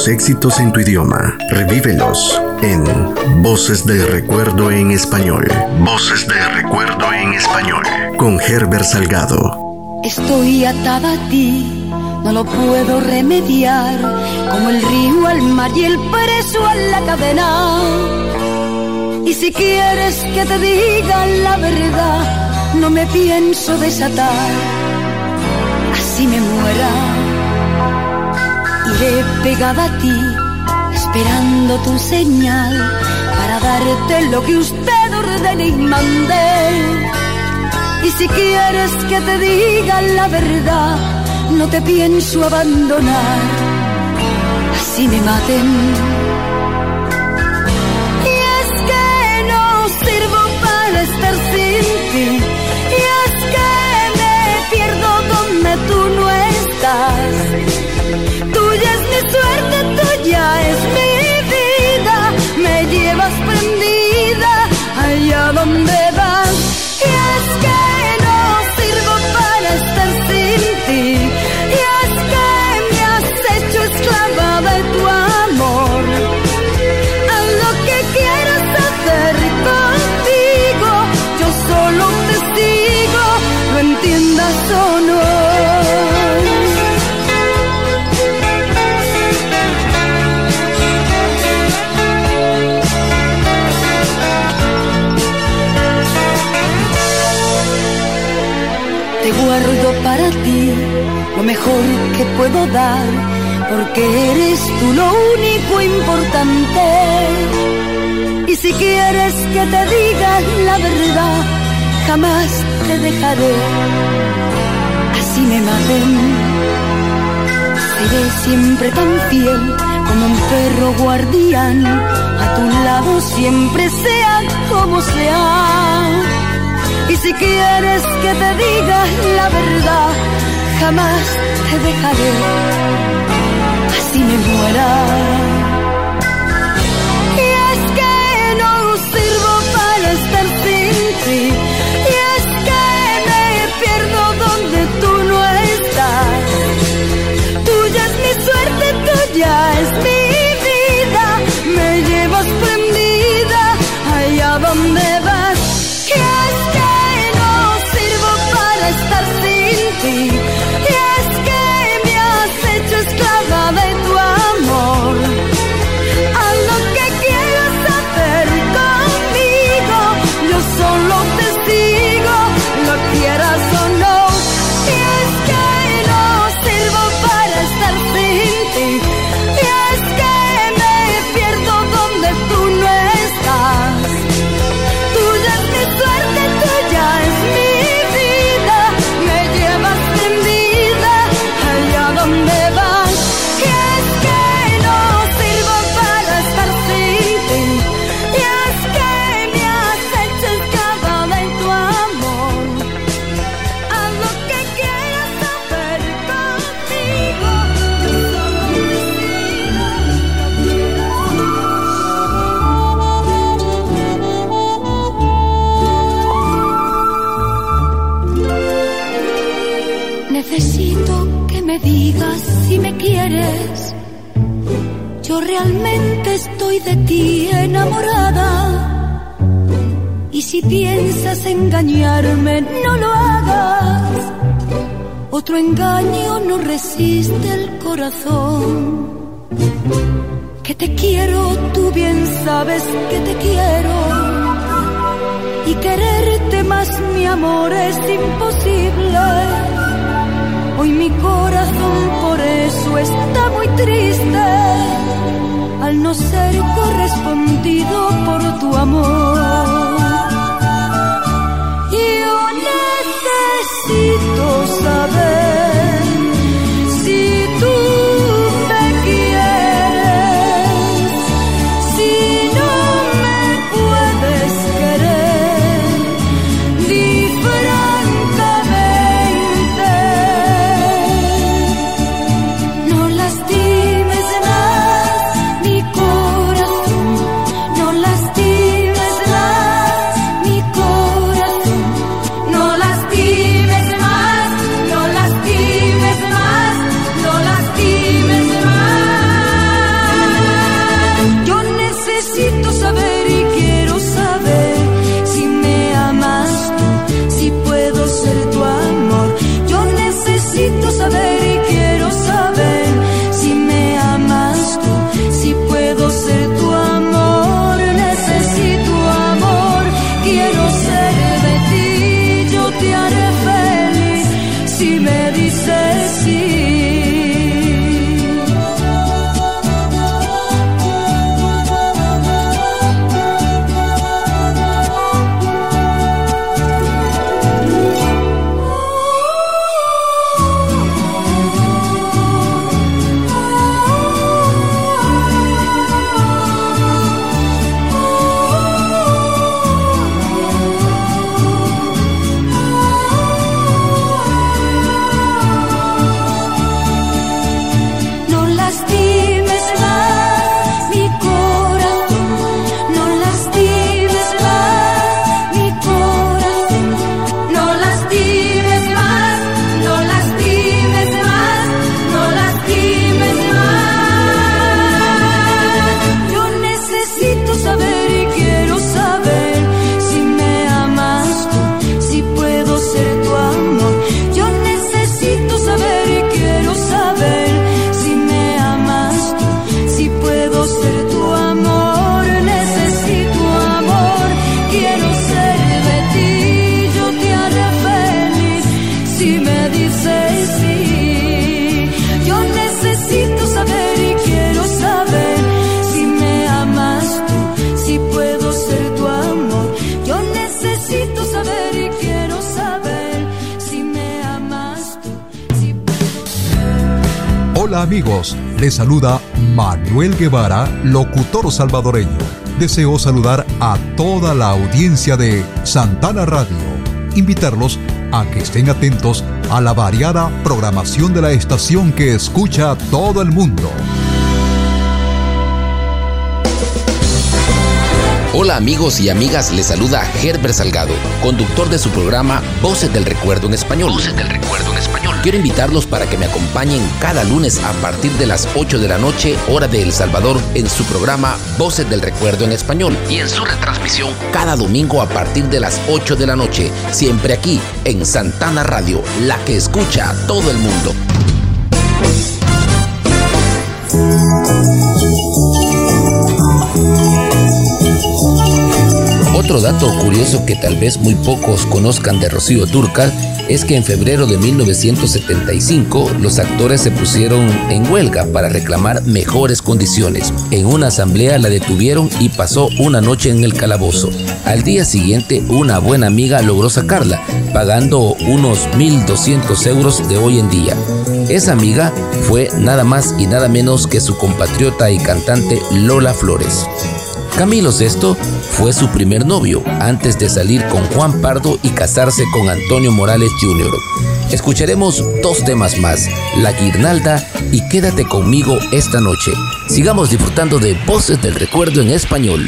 M: Éxitos en tu idioma, revívelos en Voces del Recuerdo en Español. Voces del Recuerdo en Español con Herbert Salgado.
D: Estoy atada a ti, no lo puedo remediar, como el río al mar y el preso a la cadena. Y si quieres que te diga la verdad, no me pienso desatar, así me muera iré pegada a ti, esperando tu señal para darte lo que usted ordene y mande. Y si quieres que te diga la verdad, no te pienso abandonar, así me maten. Y es que no sirvo para estar sin ti, y es que me pierdo donde tú no estás es mi vida. Me llevas prendida allá donde guardo para ti lo mejor que puedo dar, porque eres tú lo único importante. Y si quieres que te diga la verdad, jamás te dejaré. Así me maten. Seré siempre tan fiel como un perro guardián. A tu lado siempre sea como sea. Y si quieres que te diga la verdad, jamás te dejaré. Así me muera. Y es que no sirvo para estar sin ti. Y es que me pierdo donde tú no estás. Tuya es mi suerte, tuya es mi enamorada. Y si piensas engañarme, no lo hagas. Otro engaño no resiste el corazón. Que te quiero, tú bien sabes que te quiero. Y quererte más, mi amor, es imposible. Hoy mi corazón por eso está muy triste al no ser correspondido por tu amor.
O: Saluda Manuel Guevara, locutor salvadoreño. Deseo saludar a toda la audiencia de Santana Radio. Invitarlos a que estén atentos a la variada programación de la estación que escucha todo el mundo.
F: Hola amigos y amigas, les saluda Herbert Salgado, conductor de su programa Voces del Recuerdo en Español. Voces del Recuerdo en Español. Quiero invitarlos para que me acompañen cada lunes a partir de las 8 de la noche, hora de El Salvador, en su programa Voces del Recuerdo en Español. Y en su retransmisión cada domingo a partir de las 8 de la noche, siempre aquí en Santana Radio, la que escucha a todo el mundo. Otro dato curioso que tal vez muy pocos conozcan de Rocío Turcal es que en febrero de 1975 los actores se pusieron en huelga para reclamar mejores condiciones. En una asamblea la detuvieron y pasó una noche en el calabozo. Al día siguiente una buena amiga logró sacarla, pagando unos 1.200 euros de hoy en día. Esa amiga fue nada más y nada menos que su compatriota y cantante Lola Flores. Camilo VI fue su primer novio antes de salir con Juan Pardo y casarse con Antonio Morales Jr. Escucharemos dos temas más, La Guirnalda y Quédate conmigo esta noche. Sigamos disfrutando de Voces del Recuerdo en español.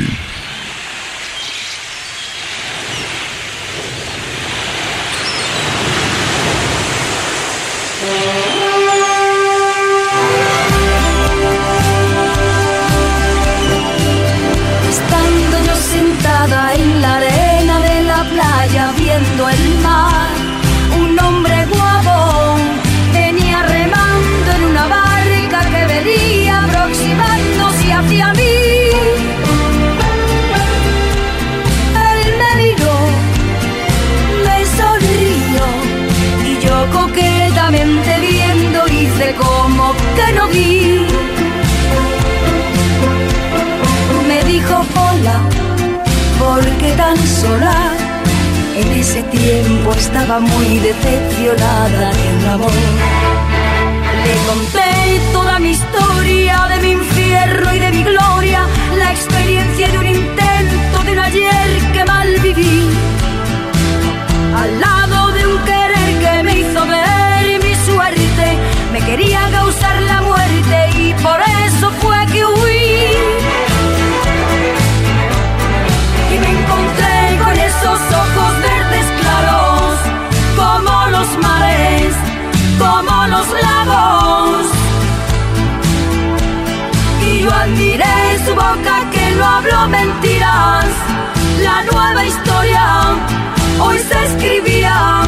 D: Tiempo estaba muy decepcionada de un amor. Le conté toda mi historia de mi infierno y de mi gloria, la experiencia de un intento de un ayer que mal viví. Al lado Y yo admiré su boca que no habló mentiras, la nueva historia hoy se escribía,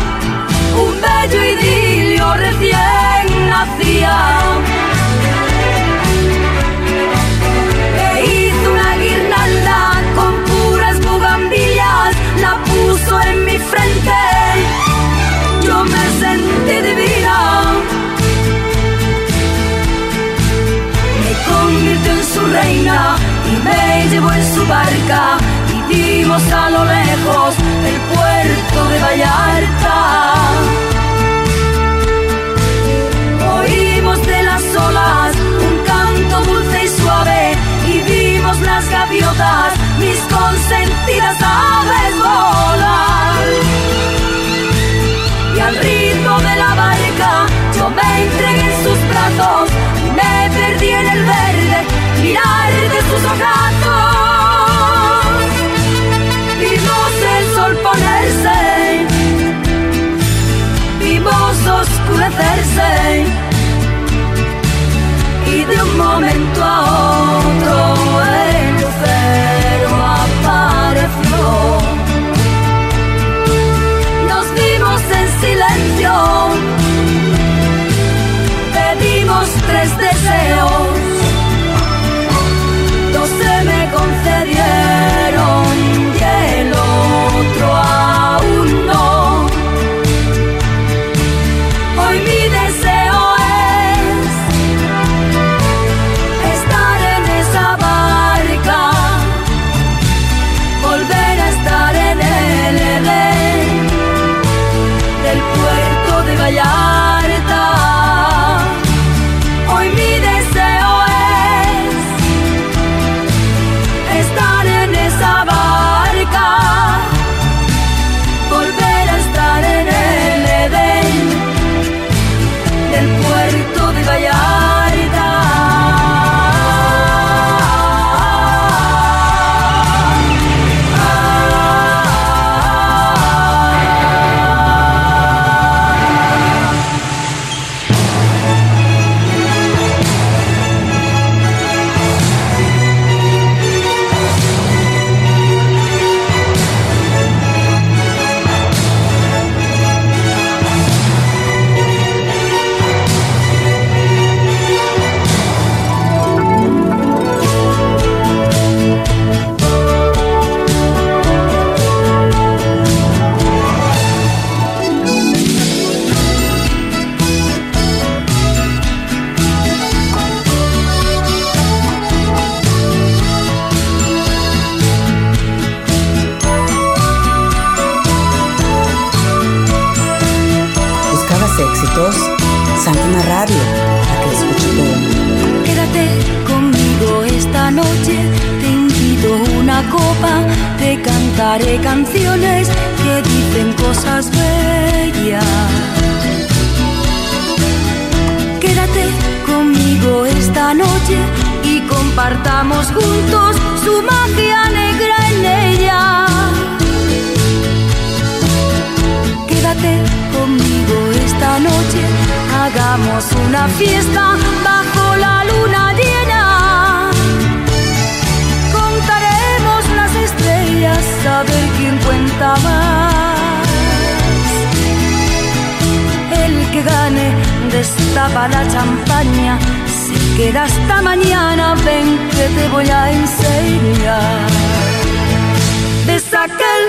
D: un bello idilio recién nacía. Reina y me llevó en su barca y vimos a lo lejos el puerto de Vallarta. Oímos de las olas un canto dulce y suave y vimos las gaviotas, mis consentidas aves volar. Y al ritmo de la barca yo me entregué en sus brazos y me perdí en el verde mirar de sus ojazos. Vimos el sol ponerse, vimos oscurecerse y de un momento a otro el lucero apareció. Nos vimos en silencio, pedimos tres deseos,
P: 2, Santina Radio, para que escuche.
D: Quédate conmigo esta noche, te invito una copa, te cantaré canciones que dicen cosas bellas. Quédate conmigo esta noche y compartamos juntos su magia negra en ella. Conmigo esta noche, hagamos una fiesta bajo la luna llena. Contaremos las estrellas a ver quién cuenta más. El que gane destapa la champaña, se queda hasta mañana, ven que te voy a enseñar. Es aquel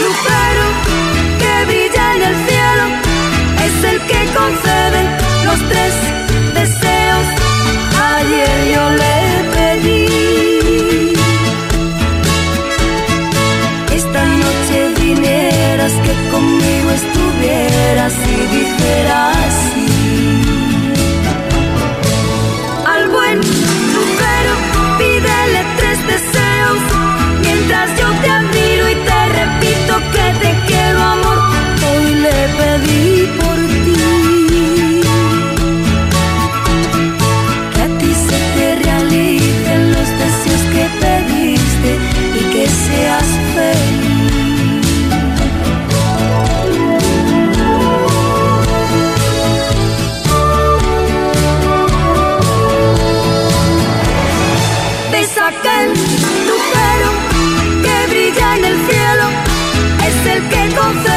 D: lucero brilla en el cielo es el que concede los tres deseos. Ayer yo le pedí. Esta noche vinieras, que conmigo estuvieras y dijeras pedí por ti. Que a ti se te realicen los deseos que pediste y que seas feliz. aquel lucero que brilla en el cielo es el que confía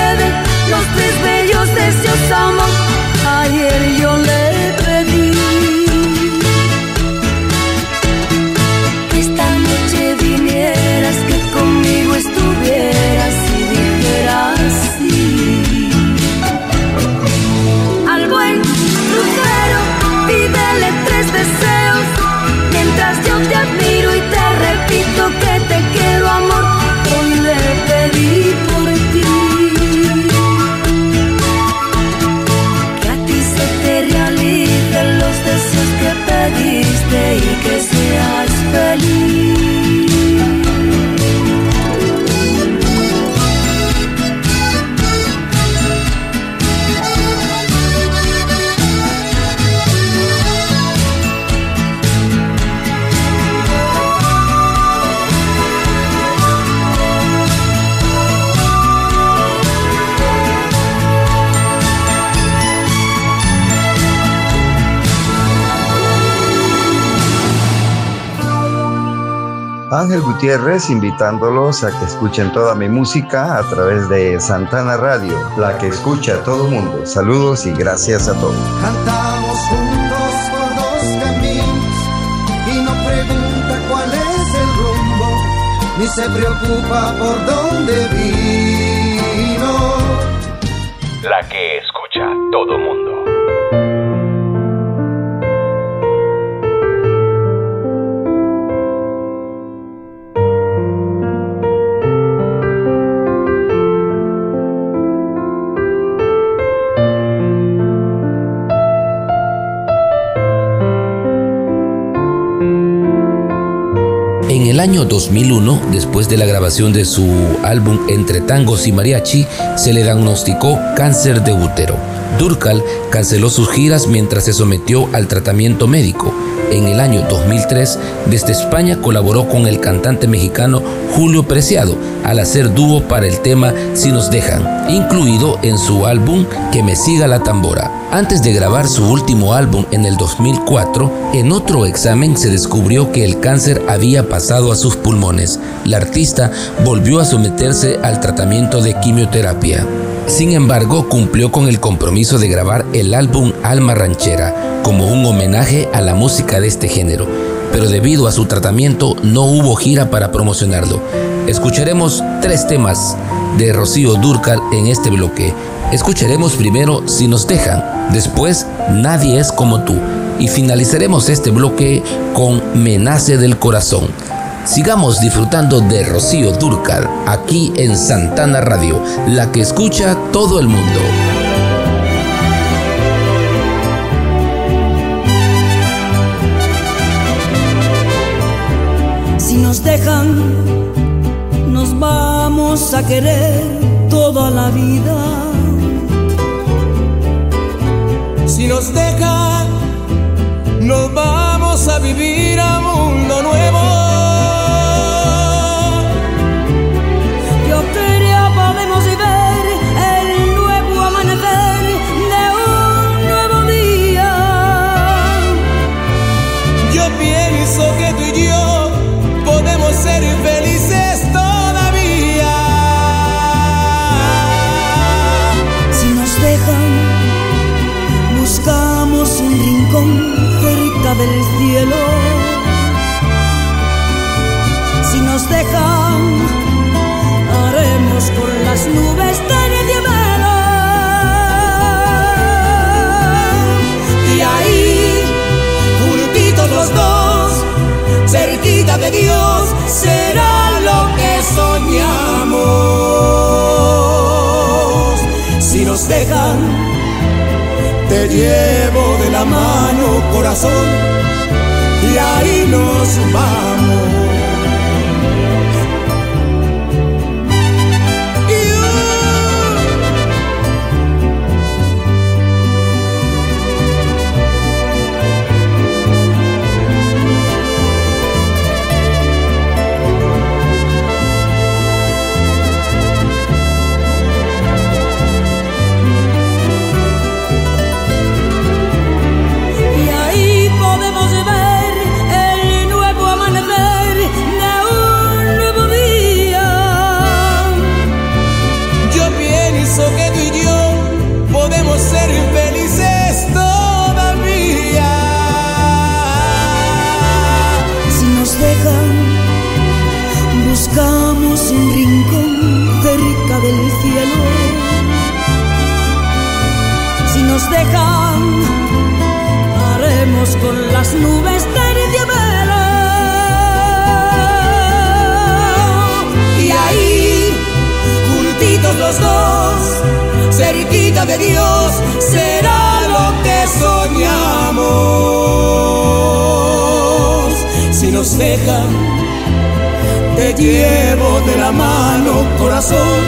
Q: Ángel Gutiérrez invitándolos a que escuchen toda mi música a través de Santana Radio, la que escucha a todo mundo. Saludos y gracias a todos.
R: Cantamos juntos por dos caminos y no pregunta cuál es el rumbo, ni se preocupa por dónde.
F: El año 2001, después de la grabación de su álbum Entre Tangos y Mariachi, se le diagnosticó cáncer de útero. Durcal canceló sus giras mientras se sometió al tratamiento médico. En el año 2003, desde España colaboró con el cantante mexicano Julio Preciado al hacer dúo para el tema Si nos dejan, incluido en su álbum Que me siga la tambora. Antes de grabar su último álbum en el 2004, en otro examen se descubrió que el cáncer había pasado a sus pulmones. La artista volvió a someterse al tratamiento de quimioterapia. Sin embargo, cumplió con el compromiso de grabar el álbum Alma Ranchera como un homenaje a la música de este género, pero debido a su tratamiento no hubo gira para promocionarlo. Escucharemos tres temas de Rocío Durcal en este bloque. Escucharemos primero Si nos dejan, después Nadie es como tú y finalizaremos este bloque con Me nace del corazón. Sigamos disfrutando de Rocío Durcal aquí en Santana Radio, la que escucha todo el mundo.
S: Si nos dejan, nos vamos a querer toda la vida.
R: Si nos dejan, nos vamos a vivir a mundo nuevo.
S: Del cielo. Si nos dejan, haremos por las nubes de niebla. Y ahí, juntitos los dos, cerquita de Dios, será lo que soñamos. Si nos dejan, te llevo de la mano, corazón, y ahí nos vamos. dejan, haremos con las nubes de Y ahí, juntitos los dos, cerquita de Dios, será lo que soñamos. Si nos dejan, te llevo de la mano, corazón,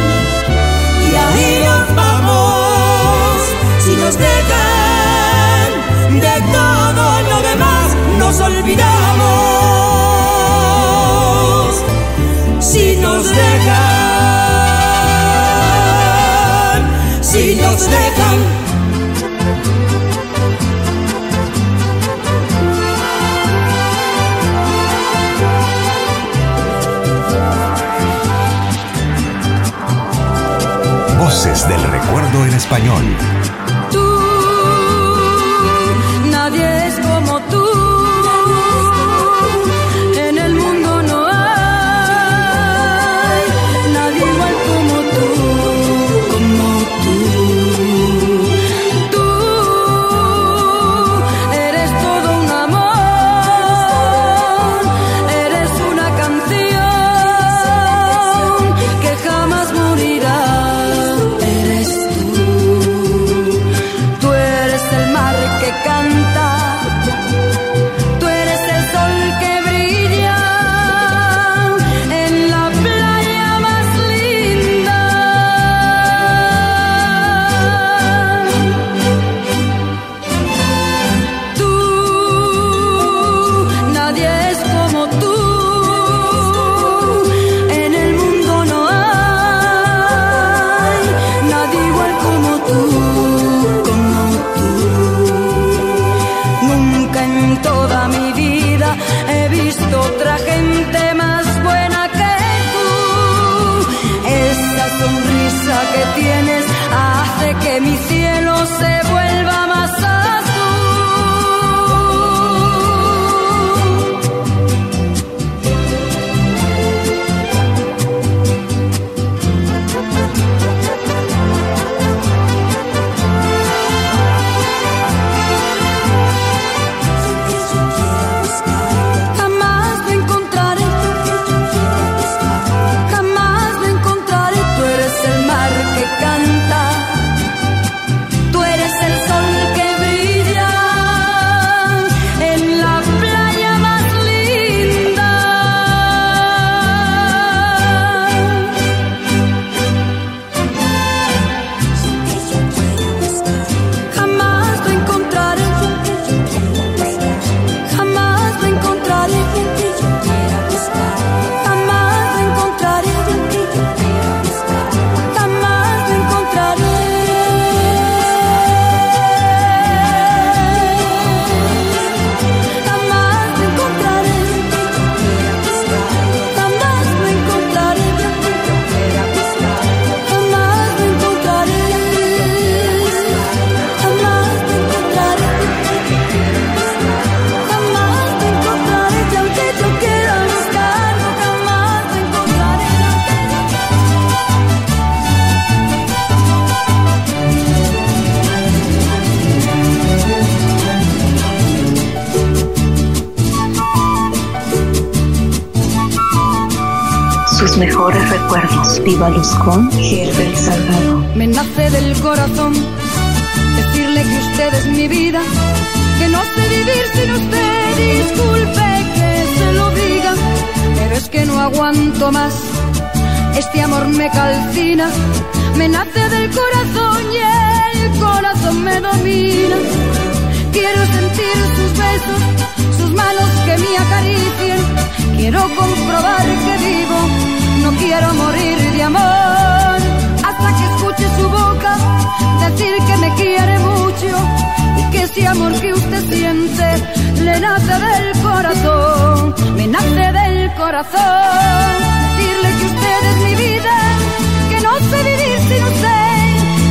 S: y ahí nos nos dejan, de todo lo demás nos olvidamos. Si nos dejan, si nos dejan.
D: Voces del recuerdo en español.
E: Mejores recuerdos. Viva Luz con Herbert Salgado.
T: Me nace del corazón decirle que usted es mi vida, que no sé vivir sin usted. Disculpe que se lo diga, pero es que no aguanto más. Este amor me calcina, me nace del corazón y el corazón me domina. Quiero sentir sus besos, sus manos que me acaricien. Quiero comprobar que vivo, no quiero morir de amor. Hasta que escuche su boca decir que me quiere mucho y que ese amor que usted siente le nace del corazón, me nace del corazón. Decirle que usted es mi vida, que no sé vivir sin usted,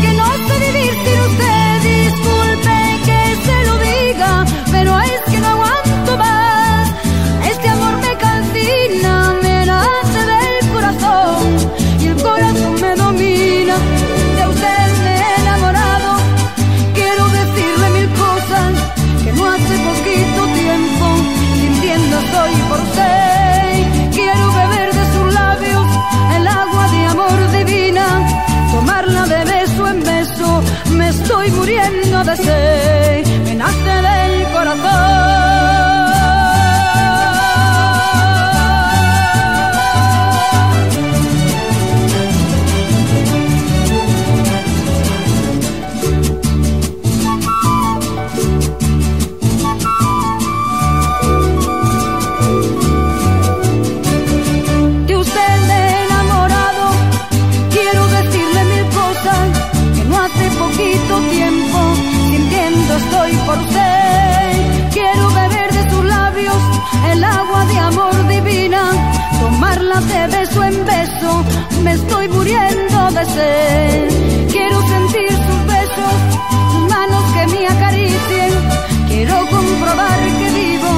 T: que no sé vivir sin usted. Disculpe que se lo diga, pero es que no
U: estoy muriendo de sed, de beso en beso, me estoy muriendo de sed. Quiero sentir sus besos, sus manos que me acaricien. Quiero comprobar que vivo,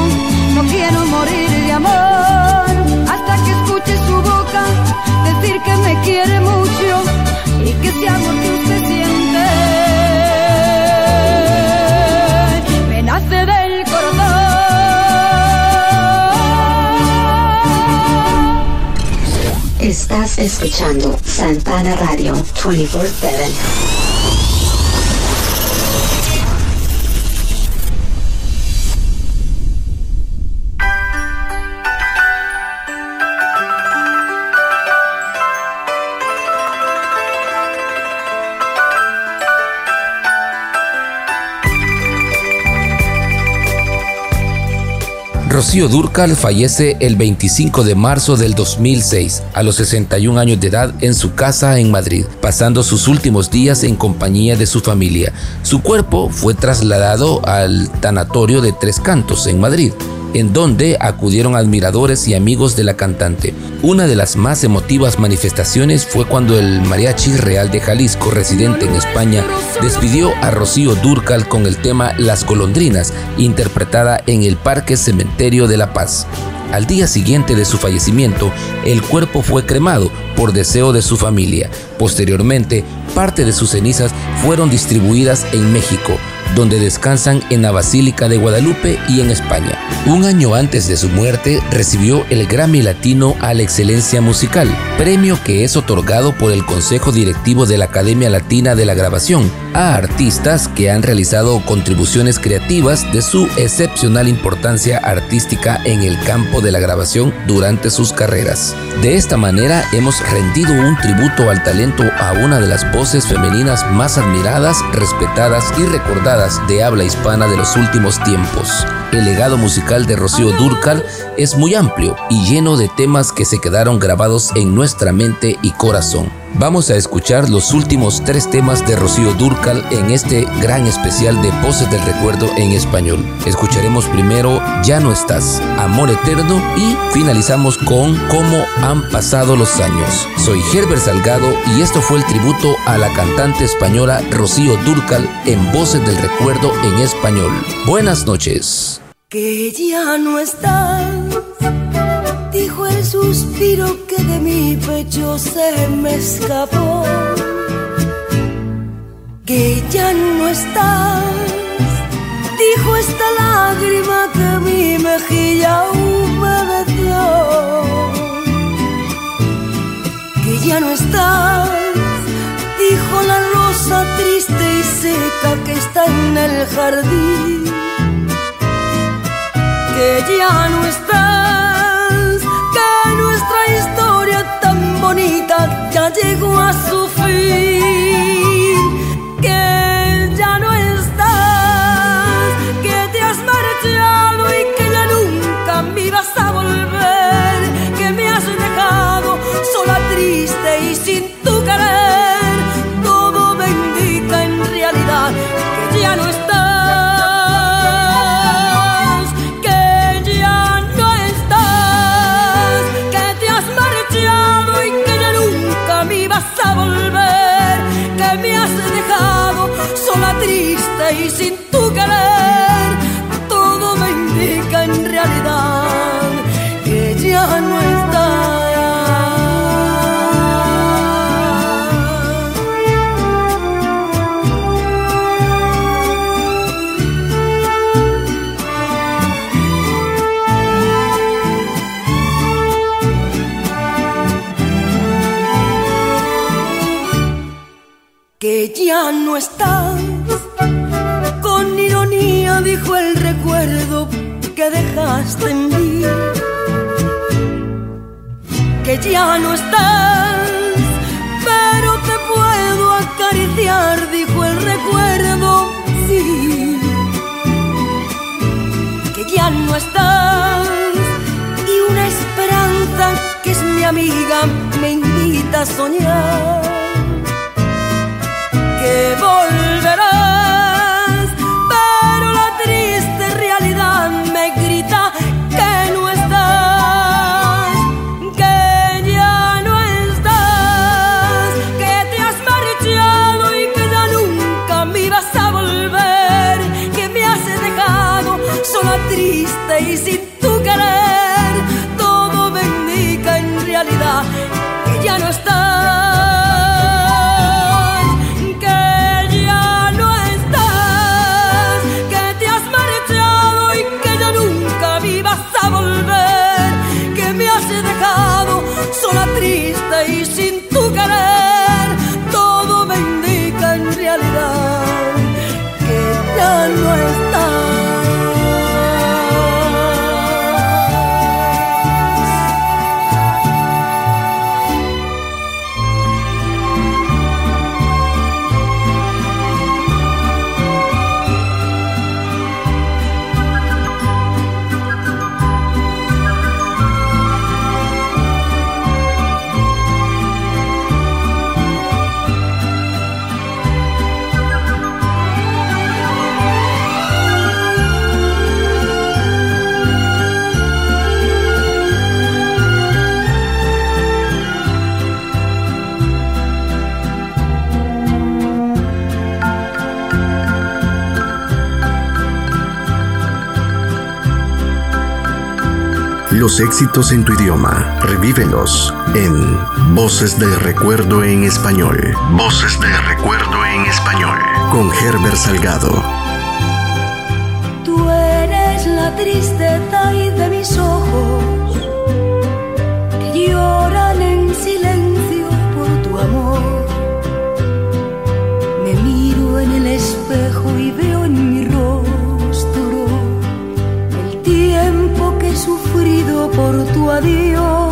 U: no quiero morir de amor. Hasta que escuche su boca decir que me quiere mucho y que ese amor que usted
N: Estás escuchando Santana Radio 24-7.
F: Rocío Durcal fallece el 25 de marzo del 2006, a los 61 años de edad, en su casa en Madrid, pasando sus últimos días en compañía de su familia. Su cuerpo fue trasladado al tanatorio de Tres Cantos, en Madrid en donde acudieron admiradores y amigos de la cantante. Una de las más emotivas manifestaciones fue cuando el Mariachi Real de Jalisco, residente en España, despidió a Rocío Durcal con el tema Las Golondrinas, interpretada en el Parque Cementerio de La Paz. Al día siguiente de su fallecimiento, el cuerpo fue cremado por deseo de su familia. Posteriormente, parte de sus cenizas fueron distribuidas en México, donde descansan en la Basílica de Guadalupe y en España. Un año antes de su muerte recibió el Grammy Latino a la Excelencia Musical, premio que es otorgado por el Consejo Directivo de la Academia Latina de la Grabación a artistas que han realizado contribuciones creativas de su excepcional importancia artística en el campo de la grabación durante sus carreras. De esta manera hemos rendido un tributo al talento a una de las voces femeninas más admiradas, respetadas y recordadas de habla hispana de los últimos tiempos. El legado musical de Rocío Durcal es muy amplio y lleno de temas que se quedaron grabados en nuestra mente y corazón. Vamos a escuchar los últimos tres temas de Rocío Durcal en este gran especial de Voces del Recuerdo en español. Escucharemos primero Ya no estás, Amor Eterno y finalizamos con Cómo han pasado los años. Soy Herbert Salgado y esto fue el tributo a la cantante española Rocío Durcal en Voces del Recuerdo en español. Buenas noches.
D: Que ya no estás dijo el suspiro que de mi pecho se me escapó. Que ya no estás, dijo esta lágrima que mi mejilla humedeció. Que ya no estás, dijo la rosa triste y seca que está en el jardín. Que ya no estás historia tan bonita ya llegó a su fin. Y sin tu querer, todo me indica en realidad que ya no estás. que ya no que dejaste en mí, que ya no estás, pero te puedo acariciar, dijo el recuerdo, sí, que ya no estás y una esperanza que es mi amiga me invita a soñar, que volverás.
M: éxitos en tu idioma. Revívelos en Voces del Recuerdo en Español. Voces del Recuerdo en Español. Con Herbert Salgado.
D: Tú eres la tristeza y sufrido por tu adiós.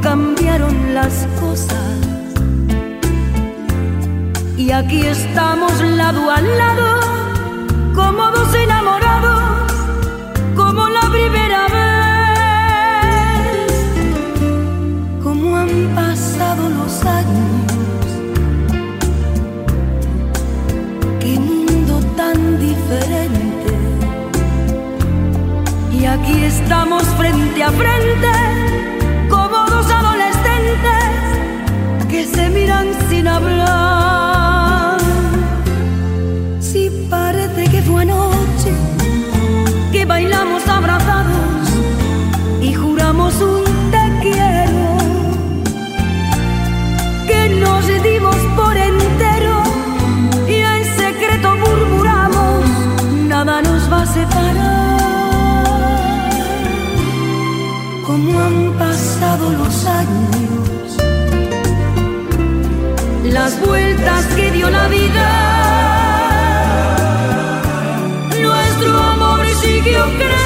D: cambiaron las cosas. Y aquí estamos lado a lado, como dos enamorados, como la primera vez. Como han pasado los años, qué mundo tan diferente. Y aquí estamos frente a frente. Los años las vueltas que dio la vida. Nuestro amor siguió creciendo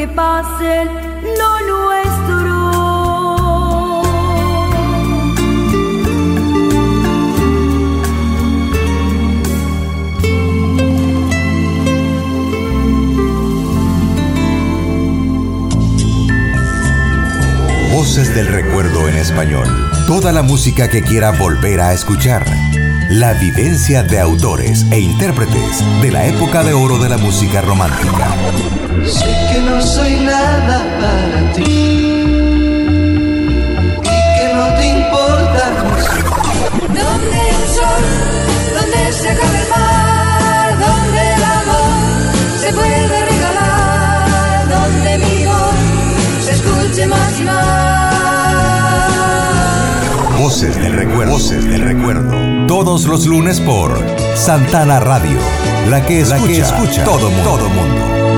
D: que lo nuestro.
A: Voces del Recuerdo en español. Toda la música que quiera volver a escuchar. La vivencia de autores e intérpretes de la época de oro de la música romántica.
K: Sé que no soy nada para ti. Y que no te importa
V: Donde el sol, donde se acaba el mar, donde el amor se puede regalar, donde mi voz se escuche más y más.
A: Voces del Recuerdo. Voces del Recuerdo. Todos los lunes por Santana Radio. La que escucha, todo mundo. Todo mundo.